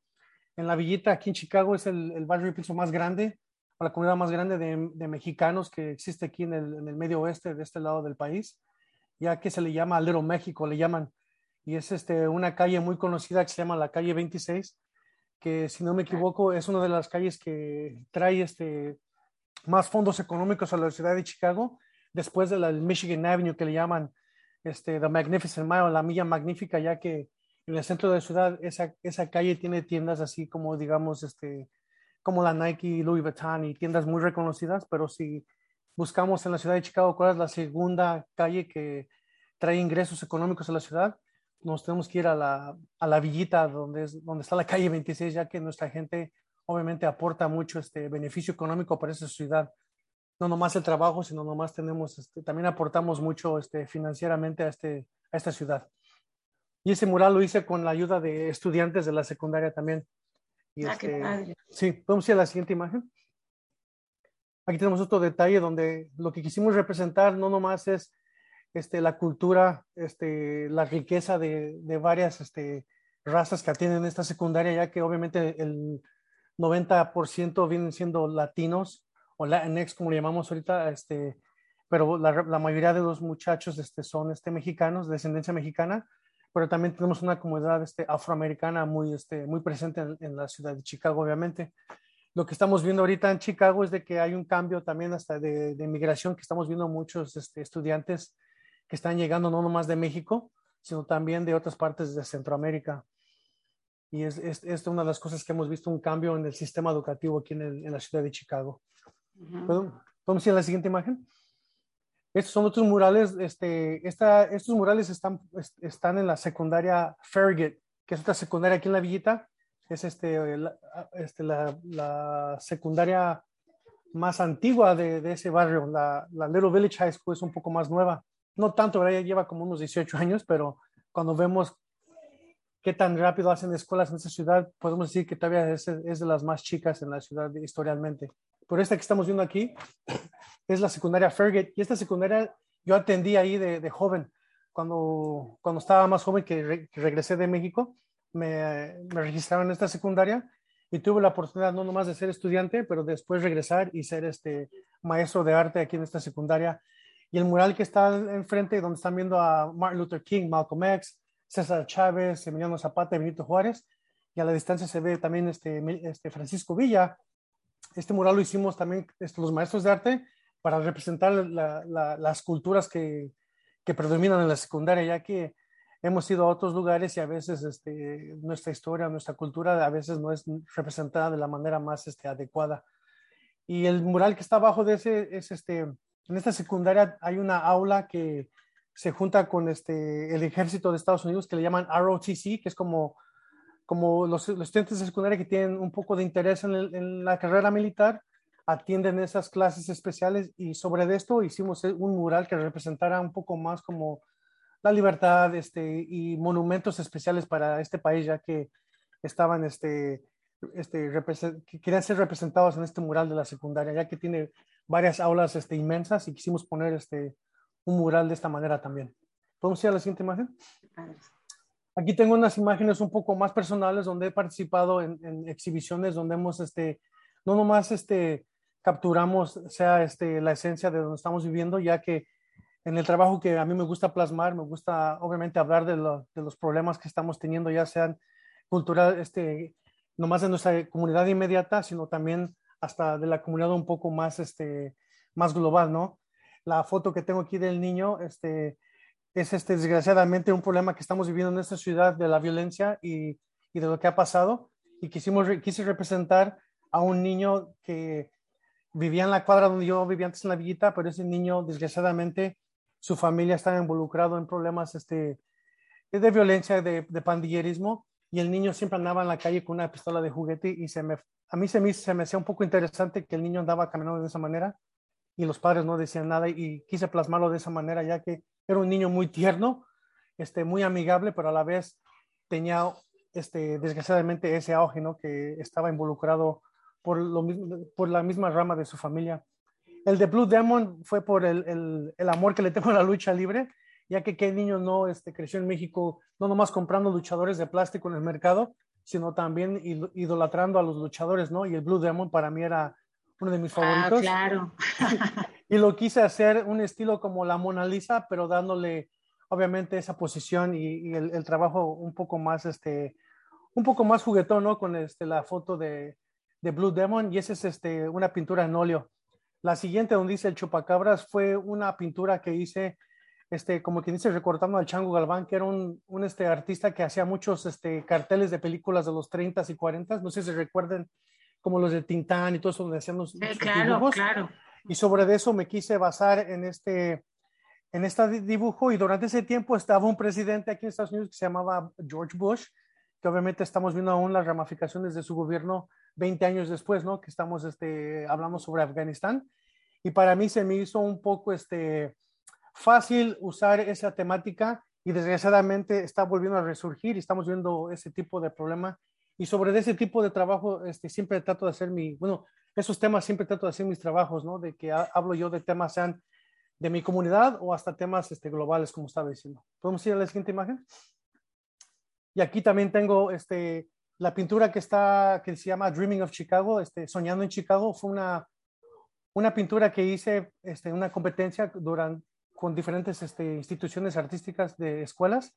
En La Villita, aquí en Chicago, es el, el barrio piso más grande, o la comunidad más grande de, de mexicanos que existe aquí en el, en el, medio oeste, de este lado del país, ya que se le llama Little México, le llaman. Y es este, una calle muy conocida que se llama la calle 26, que si no me equivoco es una de las calles que trae este, más fondos económicos a la ciudad de Chicago, después de la Michigan Avenue que le llaman este, The Magnificent Mile, la milla magnífica, ya que en el centro de la ciudad esa, esa calle tiene tiendas así como digamos este, como la Nike, Louis Vuitton y tiendas muy reconocidas, pero si buscamos en la ciudad de Chicago cuál es la segunda calle que trae ingresos económicos a la ciudad, nos tenemos que ir a la, a la villita donde, es, donde está la calle 26, ya que nuestra gente obviamente aporta mucho este beneficio económico para esa ciudad. No nomás el trabajo, sino nomás tenemos, este, también aportamos mucho este, financieramente a, este, a esta ciudad. Y ese mural lo hice con la ayuda de estudiantes de la secundaria también. Y ah, qué este, padre. Sí, podemos ir a la siguiente imagen. Aquí tenemos otro detalle donde lo que quisimos representar no nomás es este, la cultura, este, la riqueza de, de varias este, razas que atienden esta secundaria, ya que obviamente el 90% vienen siendo latinos o Latinx, como le llamamos ahorita, este, pero la, la, mayoría de los muchachos este, son este, mexicanos, de descendencia mexicana, pero también tenemos una comunidad este, afroamericana muy, este, muy presente en, en, la ciudad de Chicago, obviamente. Lo que estamos viendo ahorita en Chicago es de que hay un cambio también hasta de, de que estamos viendo muchos este, estudiantes que están llegando no nomás de México, sino también de otras partes de Centroamérica. Y es, es, una de las cosas que hemos visto un cambio en el sistema educativo aquí en, en la ciudad de Chicago. ¿Podemos ir a la siguiente imagen? Estos son otros murales. Este, esta, estos murales están, están en la secundaria Farragut, que es otra secundaria aquí en la villita. Es este, la, este, la, la secundaria más antigua de, de, ese barrio. La, la Little Village High School es un poco más nueva no tanto, ya lleva como unos 18 años, pero cuando vemos qué tan rápido hacen escuelas en esta ciudad, podemos decir que todavía es, de las más chicas en la ciudad historialmente. Por esta que estamos viendo aquí es la secundaria Ferget y esta secundaria yo atendí ahí de, joven. Cuando, cuando estaba más joven que, regresé de México, me, me, registraron en esta secundaria y tuve la oportunidad no nomás de ser estudiante, pero después regresar y ser este maestro de arte aquí en esta secundaria y el mural que está enfrente, donde están viendo a Martin Luther King, Malcolm X, César Chávez, Emiliano Zapata Benito Juárez, y a la distancia se ve también este, este Francisco Villa. Este mural lo hicimos también este, los maestros de arte para representar las culturas que, que, predominan en la secundaria, ya que hemos ido a otros lugares y a veces este, nuestra historia, nuestra cultura a veces no es representada de la manera más este, adecuada. Y el mural que está abajo de ese es este, en esta secundaria hay una aula que se junta con este, el ejército de Estados Unidos que le llaman ROTC, que es como, como los, estudiantes de secundaria que tienen un poco de interés en, la carrera militar, atienden esas clases especiales y sobre esto hicimos un mural que representara un poco más como la libertad este, y monumentos especiales para este país, ya que estaban este, este, que querían ser representados en este mural de la secundaria, ya que tiene varias aulas este, inmensas y quisimos poner este, un mural de esta manera también. ¿Podemos ir a la siguiente imagen? Aquí tengo unas imágenes un poco más personales donde he participado en, exhibiciones donde hemos, este, no nomás este, capturamos sea este, la esencia de donde estamos viviendo, ya que en el trabajo que a mí me gusta plasmar, me gusta obviamente hablar de, de los problemas que estamos teniendo, ya sean cultural, este, no más de nuestra comunidad inmediata, sino también hasta de la comunidad un poco más, este, más global, ¿no? La foto que tengo aquí del niño, este, es este, desgraciadamente un problema que estamos viviendo en esta ciudad de la violencia y, y de lo que ha pasado. Y quisimos, quise representar a un niño que vivía en la cuadra donde yo vivía antes en la villita, pero ese niño, desgraciadamente, su familia estaba involucrado en problemas este, de violencia, de, de, pandillerismo, y el niño siempre andaba en la calle con una pistola de juguete y se me, a mí se me, se me hacía un poco interesante que el niño andaba caminando de esa manera y los padres no decían nada y quise plasmarlo de esa manera ya que era un niño muy tierno, este, muy amigable, pero a la vez tenía este, desgraciadamente ese auge, ¿no? Que estaba involucrado por, lo mismo, por la misma rama de su familia. El de Blue Demon fue por el, el, el, amor que le tengo a la lucha libre, ya que qué niño no este, creció en México, no nomás comprando luchadores de plástico en el mercado, sino también idolatrando a los luchadores, ¿no? Y el Blue Demon para mí era uno de mis ah, favoritos. Ah, claro. y lo quise hacer un estilo como la Mona Lisa, pero dándole obviamente esa posición y, y el, el, trabajo un poco más, este, un poco más juguetón, ¿no? Con este, la foto de, de Blue Demon y esa es este, una pintura en óleo. La siguiente, donde dice el chupacabras, fue una pintura que hice, este, como quien dice, recortando al Chango Galván, que era un, un este, artista que hacía muchos este, carteles de películas de los 30 y 40 no sé si recuerden, como los de Tintán y todo eso, donde hacían los, sí, claro, dibujos. Claro. Y sobre eso me quise basar en este, en este dibujo y durante ese tiempo estaba un presidente aquí en Estados Unidos que se llamaba George Bush, que obviamente estamos viendo aún las ramificaciones de su gobierno 20 años después, ¿no? Que estamos este, hablando sobre Afganistán. Y para mí se me hizo un poco este, fácil usar esa temática y desgraciadamente está volviendo a resurgir y estamos viendo ese tipo de problema. Y sobre ese tipo de trabajo, este, siempre trato de hacer mi, bueno, esos temas siempre trato de hacer mis trabajos, ¿no? De que hablo yo de temas sean de mi comunidad o hasta temas este, globales, como estaba diciendo. ¿Podemos ir a la siguiente imagen? Y aquí también tengo este, la pintura que está, que se llama Dreaming of Chicago, este, Soñando en Chicago, fue una, una pintura que hice este, una competencia con diferentes este, instituciones artísticas de escuelas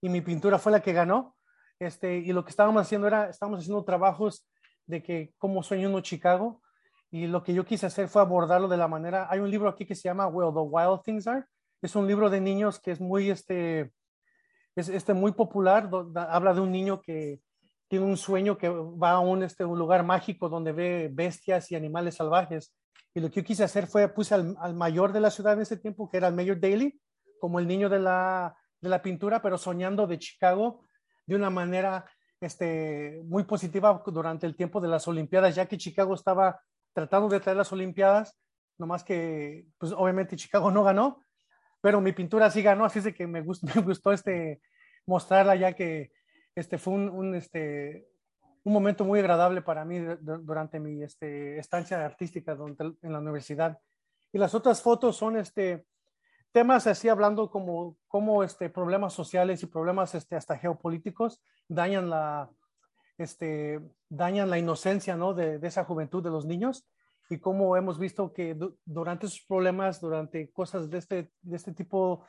y mi pintura fue la que ganó. Este, y lo que estábamos haciendo era, estábamos haciendo trabajos de que cómo sueño uno Chicago y lo que yo quise hacer fue abordarlo de la manera, hay un libro aquí que se llama Well, the Wild Things Are, es un libro de niños que es muy, este, es este, muy popular, habla de un niño que tiene un sueño que va a un, este, un lugar mágico donde ve bestias y animales salvajes. Y lo que yo quise hacer fue, puse al, al mayor de la ciudad en ese tiempo, que era el Mayor Daly, como el niño de la, de la pintura, pero soñando de Chicago de una manera este, muy positiva durante el tiempo de las Olimpiadas, ya que Chicago estaba tratando de traer las Olimpiadas, nomás que, pues obviamente Chicago no ganó, pero mi pintura sí ganó, así es de que me gustó, me gustó este, mostrarla ya que este fue un, un, este, un momento muy agradable para mí durante mi este, estancia artística en la universidad. Y las otras fotos son este, temas así hablando como, como este, problemas sociales y problemas este, hasta geopolíticos dañan la, este, dañan la inocencia ¿no? de, de esa juventud de los niños y cómo hemos visto que durante esos problemas, durante cosas de este, de este tipo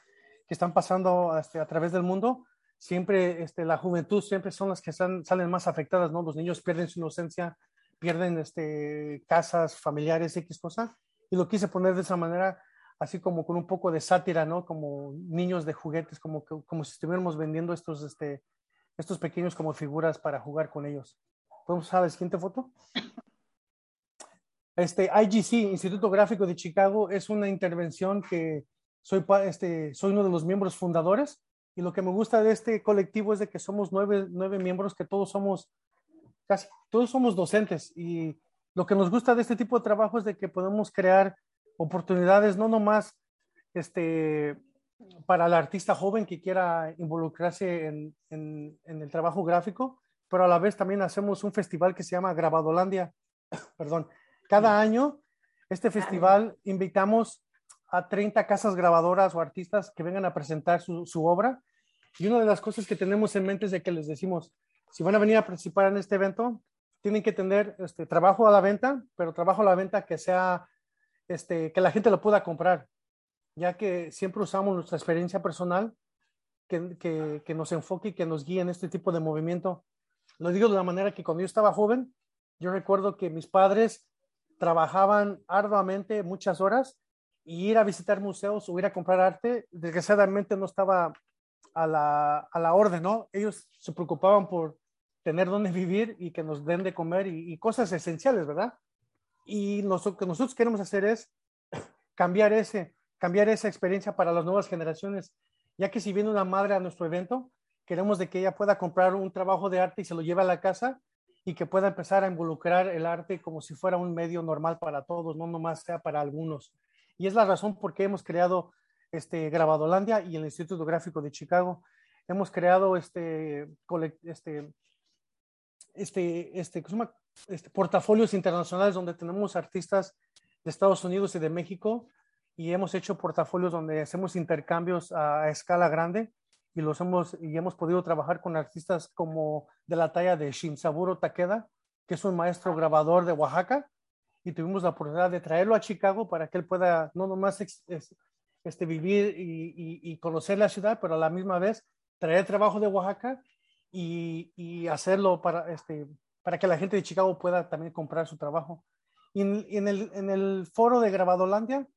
que están pasando este, a través del mundo, siempre este, la juventud siempre son las que salen más afectadas, ¿no? Los niños pierden su inocencia, pierden este, casas, familiares, X cosa. Y lo quise poner de esa manera, así como con un poco de sátira, ¿no? Como niños de juguetes, como, como si estuviéramos vendiendo estos, este, estos pequeños como figuras para jugar con ellos. ¿Podemos a la siguiente foto? Este IGC, Instituto Gráfico de Chicago, es una intervención que soy, este, soy uno de los miembros fundadores y lo que me gusta de este colectivo es de que somos nueve, nueve miembros que todos somos, casi todos somos docentes. Y lo que nos gusta de este tipo de trabajo es de que podemos crear oportunidades, no nomás este, para el artista joven que quiera involucrarse en, en, en, el trabajo gráfico, pero a la vez también hacemos un festival que se llama Grabadolandia. Perdón. Cada año, este festival invitamos a 30 casas grabadoras o artistas que vengan a presentar su, su, obra. Y una de las cosas que tenemos en mente es de que les decimos, si van a venir a participar en este evento, tienen que tener este, trabajo a la venta, pero trabajo a la venta que sea, este, que la gente lo pueda comprar, ya que siempre usamos nuestra experiencia personal que, que, nos enfoque y que nos guíe en este tipo de movimiento. Lo digo de la manera que cuando yo estaba joven, yo recuerdo que mis padres trabajaban arduamente muchas horas y ir a visitar museos o ir a comprar arte, desgraciadamente no estaba a la, a la orden, ¿no? Ellos se preocupaban por tener donde vivir y que nos den de comer y, cosas esenciales, ¿verdad? Y lo que nosotros queremos hacer es cambiar, ese, cambiar esa experiencia para las nuevas generaciones, ya que si viene una madre a nuestro evento, queremos de que ella pueda comprar un trabajo de arte y se lo lleve a la casa y que pueda empezar a involucrar el arte como si fuera un medio normal para todos, no nomás sea para algunos. Y es la razón por qué hemos creado este Grabadolandia y el Instituto Gráfico de Chicago. Hemos creado este, este este, este, este, portafolios internacionales donde tenemos artistas de Estados Unidos y de México y hemos hecho portafolios donde hacemos intercambios a, escala grande y los hemos y hemos podido trabajar con artistas como de la talla de Shinsaburo Takeda, que es un maestro grabador de Oaxaca y tuvimos la oportunidad de traerlo a Chicago para que él pueda no nomás este, vivir y, y, conocer la ciudad, pero a la misma vez traer trabajo de Oaxaca y, hacerlo para, este, para que la gente de Chicago pueda también comprar su trabajo. Y en, el, en el foro de Grabadolandia,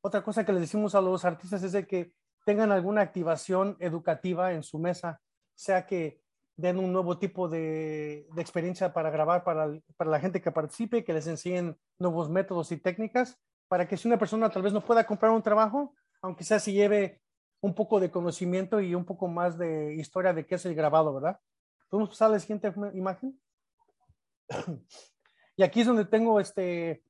otra cosa que les decimos a los artistas es de que tengan alguna activación educativa en su mesa, sea que den un nuevo tipo de, de experiencia para grabar para, para, la gente que participe, que les enseñen nuevos métodos y técnicas, para que si una persona tal vez no pueda comprar un trabajo, aunque sea si lleve un poco de conocimiento y un poco más de historia de qué es el grabado, ¿verdad? ¿Podemos pasar a la siguiente imagen? Y aquí es donde tengo este,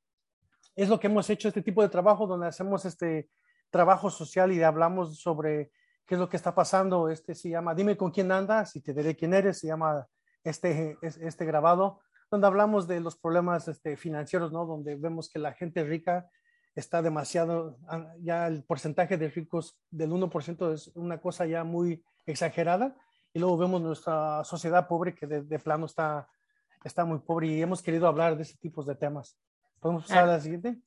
es lo que hemos hecho, este tipo de trabajo, donde hacemos este trabajo social y hablamos sobre qué es lo que está pasando. Este se llama Dime con quién andas y te diré quién eres, se llama este, este grabado, donde hablamos de los problemas este, financieros, ¿no? Donde vemos que la gente rica está demasiado, ah, ya el porcentaje de ricos del 1% es una cosa ya muy exagerada. Y luego vemos nuestra sociedad pobre que de, plano está, está muy pobre y hemos querido hablar de ese tipo de temas. ¿Podemos pasar a la siguiente?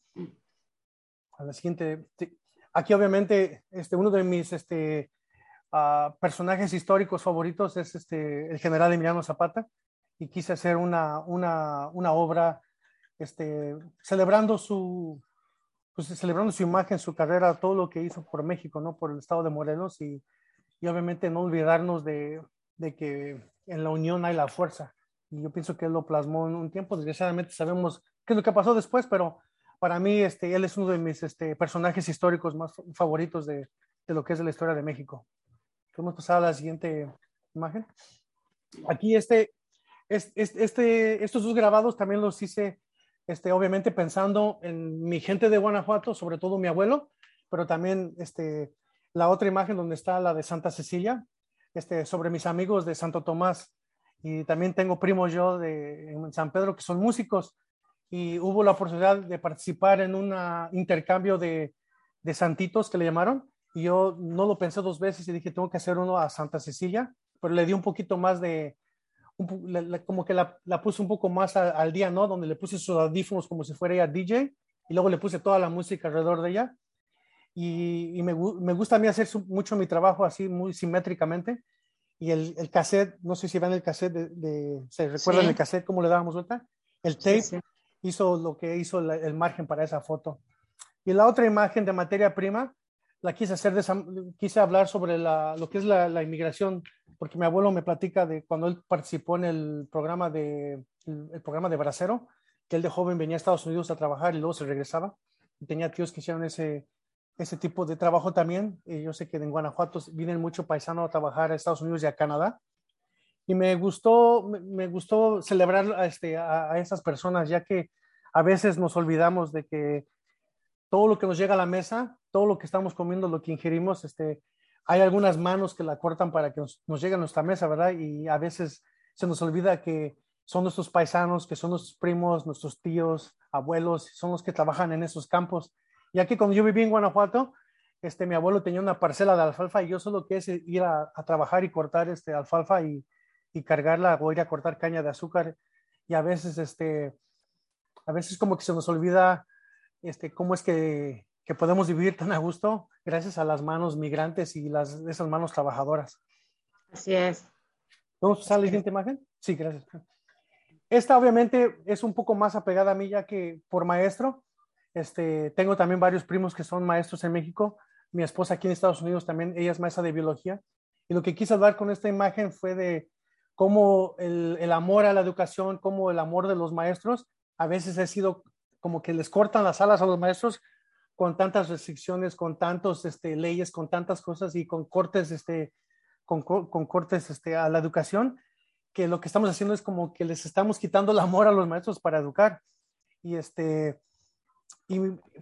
A la siguiente. Aquí obviamente este, uno de mis este, uh, personajes históricos favoritos es este, el general Emiliano Zapata y quise hacer una, una, una obra este, celebrando su, pues celebrando su imagen, su carrera, todo lo que hizo por México, ¿no? Por el estado de Morelos y, y obviamente no olvidarnos de, de, que en la unión hay la fuerza. Y yo pienso que él lo plasmó en un tiempo. Desgraciadamente sabemos qué es lo que pasó después, pero para mí este, él es uno de mis este, personajes históricos más favoritos de, de lo que es la historia de México. Podemos pasar a la siguiente imagen. Aquí este, este, este, estos dos grabados también los hice este, obviamente pensando en mi gente de Guanajuato, sobre todo mi abuelo, pero también este, la otra imagen donde está la de Santa Cecilia, este, sobre mis amigos de Santo Tomás. Y también tengo primos yo de en San Pedro que son músicos y hubo la oportunidad de participar en un intercambio de, de santitos que le llamaron. Y yo no lo pensé dos veces y dije, tengo que hacer uno a Santa Cecilia, pero le di un poquito más de, como que la, la, puse un poco más al día, ¿no? Donde le puse sus audífonos como si fuera ella DJ y luego le puse toda la música alrededor de ella. Y, me, gusta a mí hacer mucho mi trabajo así, muy simétricamente. Y el, el cassette, no sé si van el cassette, de, ¿se recuerdan el cassette cómo le dábamos vuelta? El tape hizo lo que hizo el margen para esa foto. Y la otra imagen de materia prima, la quise hacer, de, quise hablar sobre la, lo que es la, la inmigración porque mi abuelo me platica de cuando él participó en el programa de, el, programa de Bracero, que él de joven venía a Estados Unidos a trabajar y luego se regresaba. Y tenía tíos que hicieron ese, ese tipo de trabajo también. Yo sé que en Guanajuato vienen mucho paisano a trabajar a Estados Unidos y a Canadá. Y me gustó, me, gustó celebrar a, este, a, esas personas, ya que a veces nos olvidamos de que todo lo que nos llega a la mesa, todo lo que estamos comiendo, lo que ingerimos, este, hay algunas manos que la cortan para que nos, llegue a nuestra mesa, ¿verdad? Y a veces se nos olvida que son nuestros paisanos, que son nuestros primos, nuestros tíos, abuelos, son los que trabajan en esos campos. Ya que cuando yo viví en Guanajuato, este, mi abuelo tenía una parcela de alfalfa y yo solo que es ir a, trabajar y cortar este alfalfa y, y, cargarla o ir a cortar caña de azúcar. y a veces, este, a veces como que se nos olvida este, cómo es que, que podemos vivir tan a gusto gracias a las manos migrantes y las, esas manos trabajadoras. Así es. ¿Vamos a usar la siguiente imagen? Sí, gracias. Esta obviamente es un poco más apegada a mí ya que por maestro. Este, tengo también varios primos que son maestros en México. Mi esposa aquí en Estados Unidos también, ella es maestra de biología. Y lo que quise hablar con esta imagen fue de cómo el, amor a la educación, cómo el amor de los maestros a veces ha sido como que les cortan las alas a los maestros con tantas restricciones, con tantas este, leyes, con tantas cosas y con cortes, este, con, con, cortes este, a la educación, que lo que estamos haciendo es como que les estamos quitando el amor a los maestros para educar. Y, este, y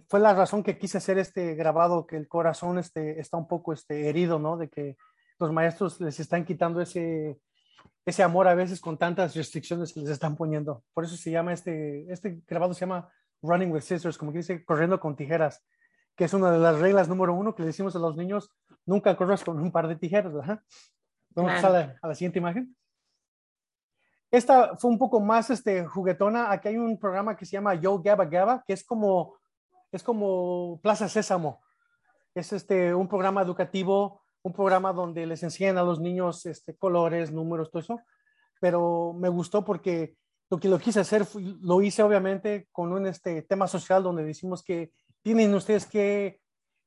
fue la razón que quise hacer este grabado, que el corazón este, está un poco este, herido, ¿no? De que los maestros les están quitando ese, ese amor a veces con tantas restricciones que les están poniendo. Por eso se llama este, este grabado se llama Running with Scissors, como que dice, corriendo con tijeras, que es una de las reglas número uno que le decimos a los niños, nunca corras con un par de tijeras, ¿verdad? Vamos a, la, a la siguiente imagen. Esta fue un poco más este, juguetona. Aquí hay un programa que se llama Yo Gaba Gaba, que es como, es como Plaza Sésamo. Es este, un programa educativo, un programa donde les enseñan a los niños este, colores, números, todo eso. Pero me gustó porque lo que lo quise hacer, lo hice obviamente con un este, tema social donde decimos que tienen ustedes que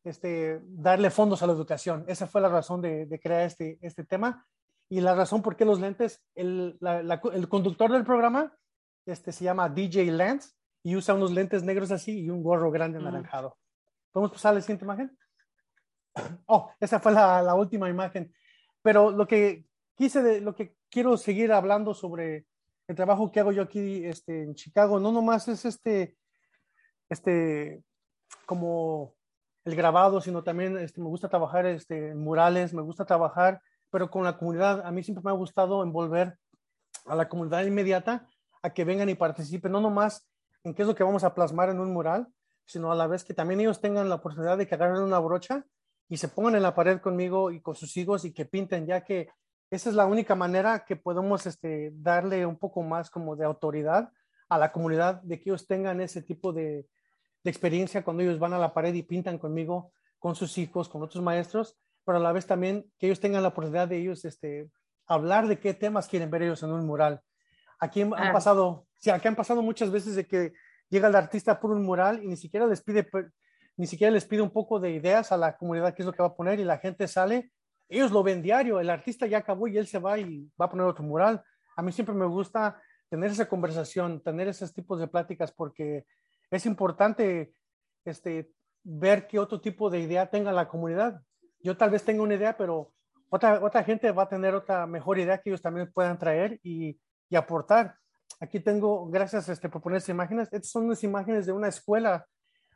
este, darle fondos a la educación. Esa fue la razón de, de crear este, este tema. Y la razón por qué los lentes, el, la, la, el conductor del programa este, se llama DJ Lance y usa unos lentes negros así y un gorro grande anaranjado. ¿Podemos pasar a la siguiente imagen? Oh, esa fue la, la última imagen. Pero lo que quise, de, lo que quiero seguir hablando sobre el trabajo que hago yo aquí este, en Chicago, no nomás es este, este, como el grabado, sino también este, me gusta trabajar este, en murales, me gusta trabajar, pero con la comunidad. A mí siempre me ha gustado envolver a la comunidad inmediata a que vengan y participen, no nomás en qué es lo que vamos a plasmar en un mural, sino a la vez que también ellos tengan la oportunidad de que agarren una brocha y se pongan en la pared conmigo y con sus hijos y que pinten, ya que esa es la única manera que podemos este, darle un poco más como de autoridad a la comunidad, de que ellos tengan ese tipo de, de experiencia cuando ellos van a la pared y pintan conmigo, con sus hijos, con otros maestros, pero a la vez también que ellos tengan la oportunidad de ellos este, hablar de qué temas quieren ver ellos en un mural. Aquí han ah. pasado, sí, aquí han pasado muchas veces de que llega el artista por un mural y ni siquiera les pide ni siquiera les pide un poco de ideas a la comunidad qué es lo que va a poner y la gente sale, ellos lo ven diario, el artista ya acabó y él se va y va a poner otro mural. A mí siempre me gusta tener esa conversación, tener esos tipos de pláticas porque es importante este, ver qué otro tipo de idea tenga la comunidad. Yo tal vez tenga una idea, pero otra, otra gente va a tener otra mejor idea que ellos también puedan traer y, y aportar. Aquí tengo, gracias este, por poner estas imágenes, estas son unas imágenes de una escuela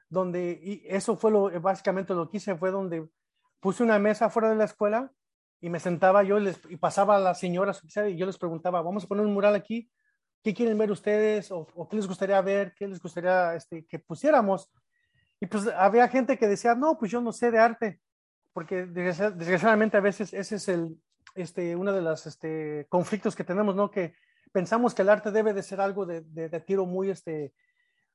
donde, y eso fue lo, básicamente lo que hice, fue donde puse una mesa fuera de la escuela y me sentaba yo les, y pasaba a las señoras y yo les preguntaba, vamos a poner un mural aquí, ¿qué quieren ver ustedes? ¿O, o qué les gustaría ver? ¿Qué les gustaría este, que pusiéramos? Y pues había gente que decía, no, pues yo no sé de arte, porque desgraciadamente a veces ese es el, este, uno de los este, conflictos que tenemos, ¿no? Que pensamos que el arte debe de ser algo de, de, de tiro muy, este,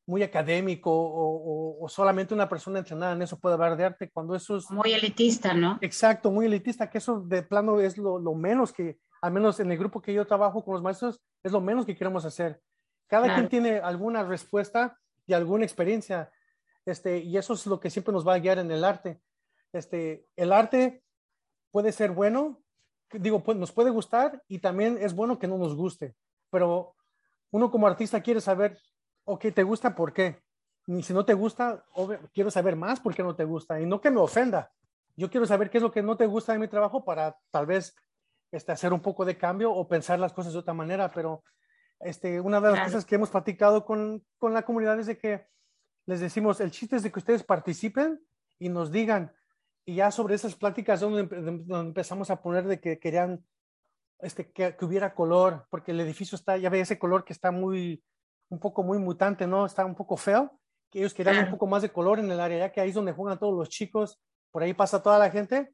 muy académico o, o, solamente una persona entrenada en eso puede hablar de arte cuando eso es... Muy elitista, ¿no? Exacto, muy elitista, que eso de plano es lo, lo, menos que, al menos en el grupo que yo trabajo con los maestros, es lo menos que queremos hacer. Cada claro. quien tiene alguna respuesta y alguna experiencia, este, y eso es lo que siempre nos va a guiar en el arte. Este, el arte puede ser bueno, digo, pues, nos puede gustar y también es bueno que no nos guste, pero uno como artista quiere saber ok, te gusta, ¿por qué? Y si no te gusta, quiero saber más por qué no te gusta y no que me ofenda. Yo quiero saber qué es lo que no te gusta de mi trabajo para tal vez este, hacer un poco de cambio o pensar las cosas de otra manera, pero este, una de las cosas que hemos platicado con, con la comunidad es de que les decimos, el chiste es de que ustedes participen y nos digan, y ya sobre esas pláticas donde, donde empezamos a poner de que querían este, que, que, hubiera color, porque el edificio está, ya ve ese color que está muy, un poco muy mutante, ¿no? Está un poco feo, que ellos querían un poco más de color en el área, ya que ahí es donde juegan todos los chicos, por ahí pasa toda la gente.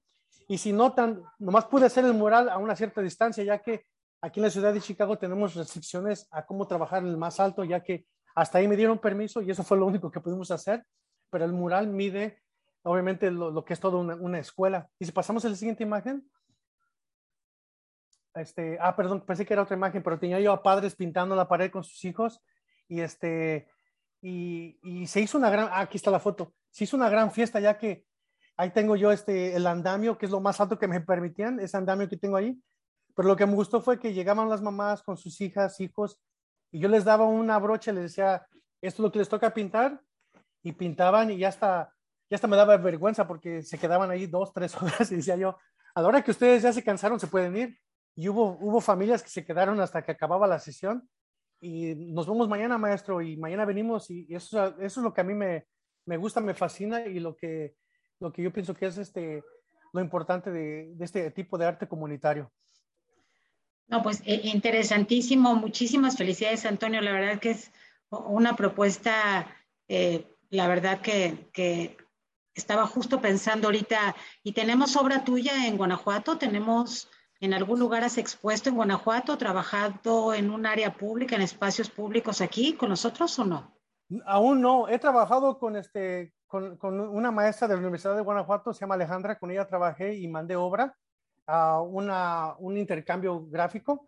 Y si notan, nomás pude hacer el mural a una cierta distancia, ya que aquí en la ciudad de Chicago tenemos restricciones a cómo trabajar en el más alto, ya que hasta ahí me dieron permiso y eso fue lo único que pudimos hacer, pero el mural mide obviamente lo, que es toda una, escuela. Y si pasamos a la siguiente imagen, este, ah, perdón, pensé que era otra imagen, pero tenía yo a padres pintando la pared con sus hijos. Y este, y, y se hizo una gran, ah, aquí está la foto, se hizo una gran fiesta ya que ahí tengo yo este, el andamio, que es lo más alto que me permitían, ese andamio que tengo ahí, pero lo que me gustó fue que llegaban las mamás con sus hijas, hijos, y yo les daba una brocha, les decía, esto es lo que les toca pintar, y pintaban y ya hasta, ya hasta me daba vergüenza porque se quedaban ahí dos, tres horas y decía yo, a la hora que ustedes ya se cansaron, se pueden ir. Y hubo, hubo familias que se quedaron hasta que acababa la sesión y nos vemos mañana, maestro, y mañana venimos y, eso, eso es lo que a mí me, me gusta, me fascina y lo que, lo que yo pienso que es este, lo importante de, este tipo de arte comunitario. No, pues eh, interesantísimo. Muchísimas felicidades, Antonio. La verdad que es una propuesta, eh, la verdad que, estaba justo pensando ahorita, ¿y tenemos obra tuya en Guanajuato? ¿Tenemos en algún lugar has expuesto en Guanajuato, trabajado en un área pública, en espacios públicos aquí con nosotros o no? Aún no. He trabajado con, este, con, una maestra de la Universidad de Guanajuato, se llama Alejandra, con ella trabajé y mandé obra a una, un intercambio gráfico,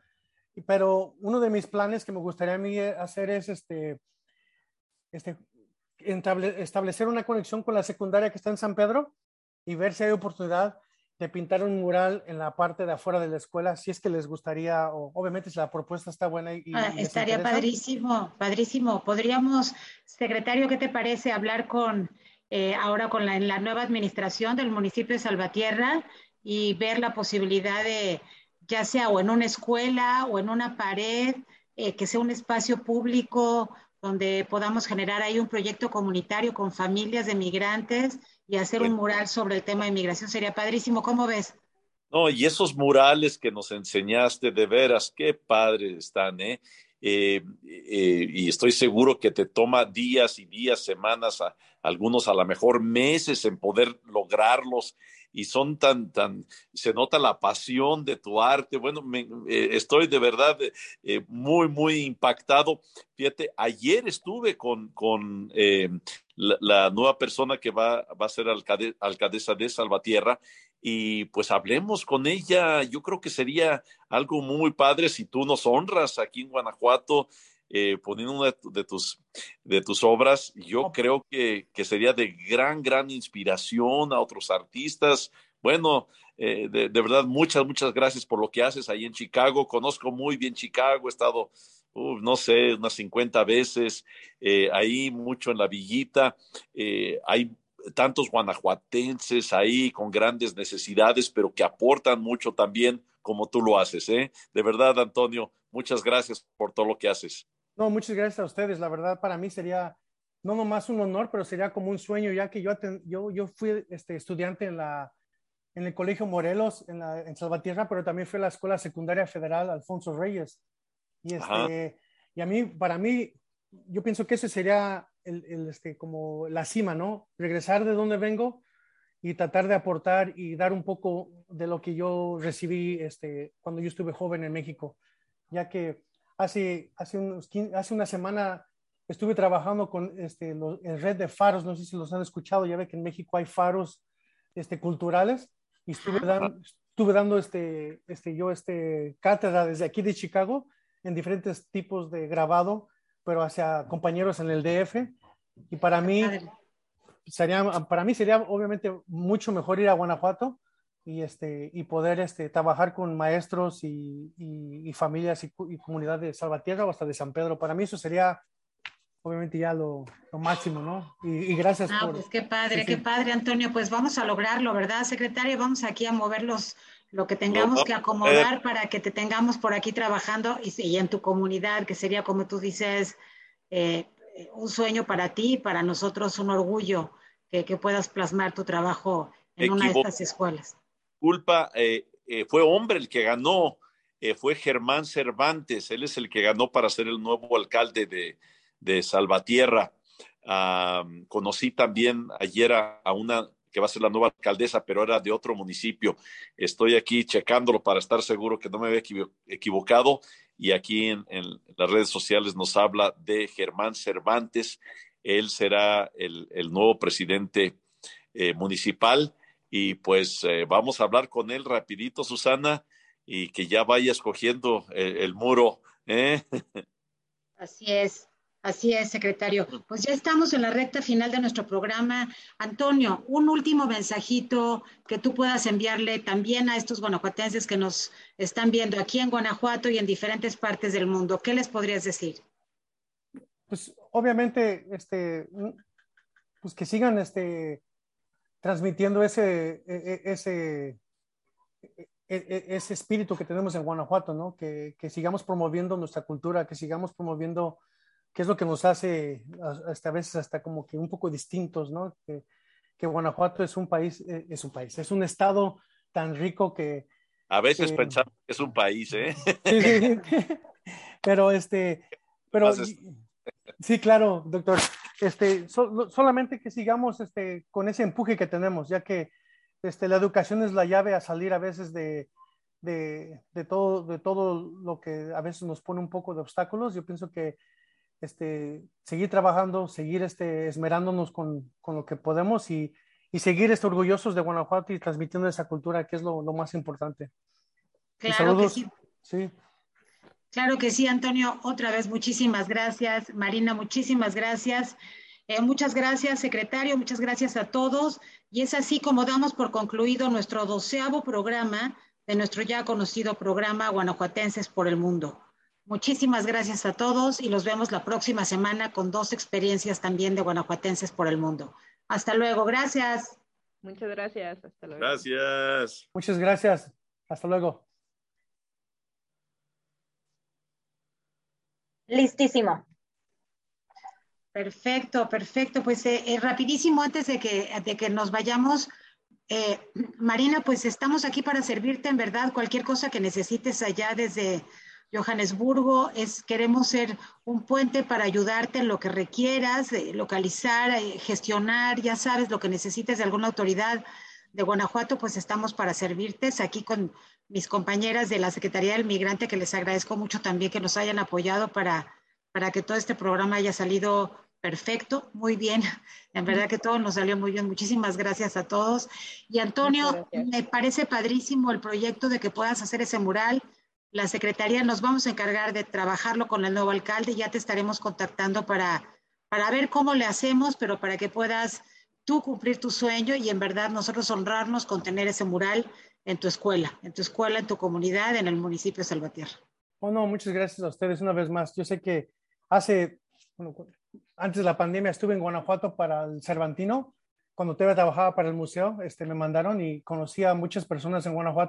pero uno de mis planes que me gustaría a mí hacer es este, este, establecer una conexión con la secundaria que está en San Pedro y ver si hay oportunidad de pintar un mural en la parte de afuera de la escuela, si es que les gustaría, o obviamente si la propuesta está buena. Y, ah, estaría padrísimo, padrísimo. Podríamos, secretario, ¿qué te parece hablar con eh, ahora con la, en la nueva administración del municipio de Salvatierra y ver la posibilidad de, ya sea o en una escuela o en una pared, eh, que sea un espacio público donde podamos generar ahí un proyecto comunitario con familias de migrantes y hacer un mural sobre el tema de migración. Sería padrísimo. ¿Cómo ves? No, y esos murales que nos enseñaste, de veras, qué padres están, ¿eh? Eh, eh, y estoy seguro que te toma días y días, semanas, a, algunos a lo mejor meses en poder lograrlos y son tan, tan, se nota la pasión de tu arte. Bueno, eh, estoy de verdad muy, muy impactado. Fíjate, ayer estuve con, con la, nueva persona que va, va a ser alcaldesa de Salvatierra y pues hablemos con ella. Yo creo que sería algo muy padre si tú nos honras aquí en Guanajuato eh, poniendo una de tus, de tus obras. Yo creo que, que, sería de gran, gran inspiración a otros artistas. Bueno, eh, de, verdad, muchas, muchas gracias por lo que haces ahí en Chicago. Conozco muy bien Chicago, he estado, no sé, unas 50 veces eh, ahí, mucho en la villita. hay tantos guanajuatenses ahí con grandes necesidades, pero que aportan mucho también como tú lo haces. ¿eh? De verdad, Antonio, muchas gracias por todo lo que haces. No, muchas gracias a ustedes. La verdad, para mí sería no nomás un honor, pero sería como un sueño, ya que yo, yo, yo fui este, estudiante en, la, en el Colegio Morelos, en, la, en Salvatierra, pero también fui a la Escuela Secundaria Federal Alfonso Reyes. Y, este, y a mí, para mí, yo pienso que ese sería el, este, como la cima, ¿no? Regresar de donde vengo y tratar de aportar y dar un poco de lo que yo recibí este, cuando yo estuve joven en México, ya que hace, hace, unos hace una semana estuve trabajando con este, el red de faros, no sé si los han escuchado, ya ve que en México hay faros este, culturales y estuve, dando, estuve dando este, este, yo este, cátedra desde aquí de Chicago en diferentes tipos de grabado pero hacia compañeros en el DF. Y para mí, sería, para mí sería obviamente mucho mejor ir a Guanajuato y, este, y poder este, trabajar con maestros y, y, familias y, comunidad de Salvatierra o hasta de San Pedro. Para mí eso sería obviamente ya lo, lo máximo, ¿no? Y, gracias ah, por... Pues qué padre, qué padre, Antonio. Pues vamos a lograrlo, ¿verdad, secretario? Vamos aquí a mover los, lo que tengamos que acomodar para que te tengamos por aquí trabajando y, en tu comunidad, que sería, como tú dices, eh, un sueño para ti y para nosotros un orgullo que, puedas plasmar tu trabajo en una de estas escuelas. Culpa, eh, eh, fue hombre el que ganó, fue Germán Cervantes, él es el que ganó para ser el nuevo alcalde de, Salvatierra. conocí también ayer a una que va a ser la nueva alcaldesa, pero era de otro municipio. Estoy aquí checándolo para estar seguro que no me había equivocado y aquí en, las redes sociales nos habla de Germán Cervantes. Él será el, nuevo presidente eh, municipal y pues eh, vamos a hablar con él rapidito, Susana, y que ya vaya escogiendo el, el muro. ¿eh? Así es. Así es, secretario. Pues ya estamos en la recta final de nuestro programa. Antonio, un último mensajito que tú puedas enviarle también a estos guanajuatenses que nos están viendo aquí en Guanajuato y en diferentes partes del mundo. ¿Qué les podrías decir? Pues obviamente, este, pues que sigan este, transmitiendo ese, e, e, ese, e, ese espíritu que tenemos en Guanajuato, ¿no? Que, que sigamos promoviendo nuestra cultura, que sigamos promoviendo que es lo que nos hace hasta a veces hasta como que un poco distintos, ¿no? Que, Guanajuato es un país, es un país, es un estado tan rico que... A veces pensamos que es un país, ¿eh? Sí, sí, pero este, pero sí, claro, doctor, este, solamente que sigamos este, con ese empuje que tenemos, ya que este, la educación es la llave a salir a veces de, de, de, todo, de todo lo que a veces nos pone un poco de obstáculos. Yo pienso que este, seguir trabajando, seguir este, esmerándonos con, con lo que podemos y, y, seguir este, orgullosos de Guanajuato y transmitiendo esa cultura, que es lo, lo más importante. Claro que sí. sí. Claro que sí, Antonio. Otra vez, muchísimas gracias. Marina, muchísimas gracias. Eh, muchas gracias, secretario. Muchas gracias a todos. Y es así como damos por concluido nuestro doceavo programa de nuestro ya conocido programa Guanajuatenses por el Mundo. Muchísimas gracias a todos y los vemos la próxima semana con dos experiencias también de guanajuatenses por el mundo. Hasta luego, gracias. Muchas gracias, hasta luego. Gracias. Muchas gracias, hasta luego. Listísimo. Perfecto, perfecto. Pues eh, eh, rapidísimo, antes de que, de que nos vayamos, eh, Marina, pues estamos aquí para servirte en verdad cualquier cosa que necesites allá desde Johannesburgo, es, queremos ser un puente para ayudarte en lo que requieras, localizar, gestionar, ya sabes, lo que necesites de alguna autoridad de Guanajuato, pues estamos para servirte. Aquí con mis compañeras de la Secretaría del Migrante, que les agradezco mucho también que nos hayan apoyado para, para que todo este programa haya salido perfecto, muy bien. En verdad que todo nos salió muy bien. Muchísimas gracias a todos. Y Antonio, me parece padrísimo el proyecto de que puedas hacer ese mural la Secretaría nos vamos a encargar de trabajarlo con el nuevo alcalde. Ya te estaremos contactando para, para ver cómo le hacemos, pero para que puedas tú cumplir tu sueño y en verdad nosotros honrarnos con tener ese mural en tu escuela, en tu escuela, en tu comunidad, en el municipio de Salvatierra. Oh, no, muchas gracias a ustedes una vez más. Yo sé que hace, bueno, antes de la pandemia estuve en Guanajuato para el Cervantino. Cuando todavía trabajaba para el museo, este, me mandaron y conocí a muchas personas en Guanajuato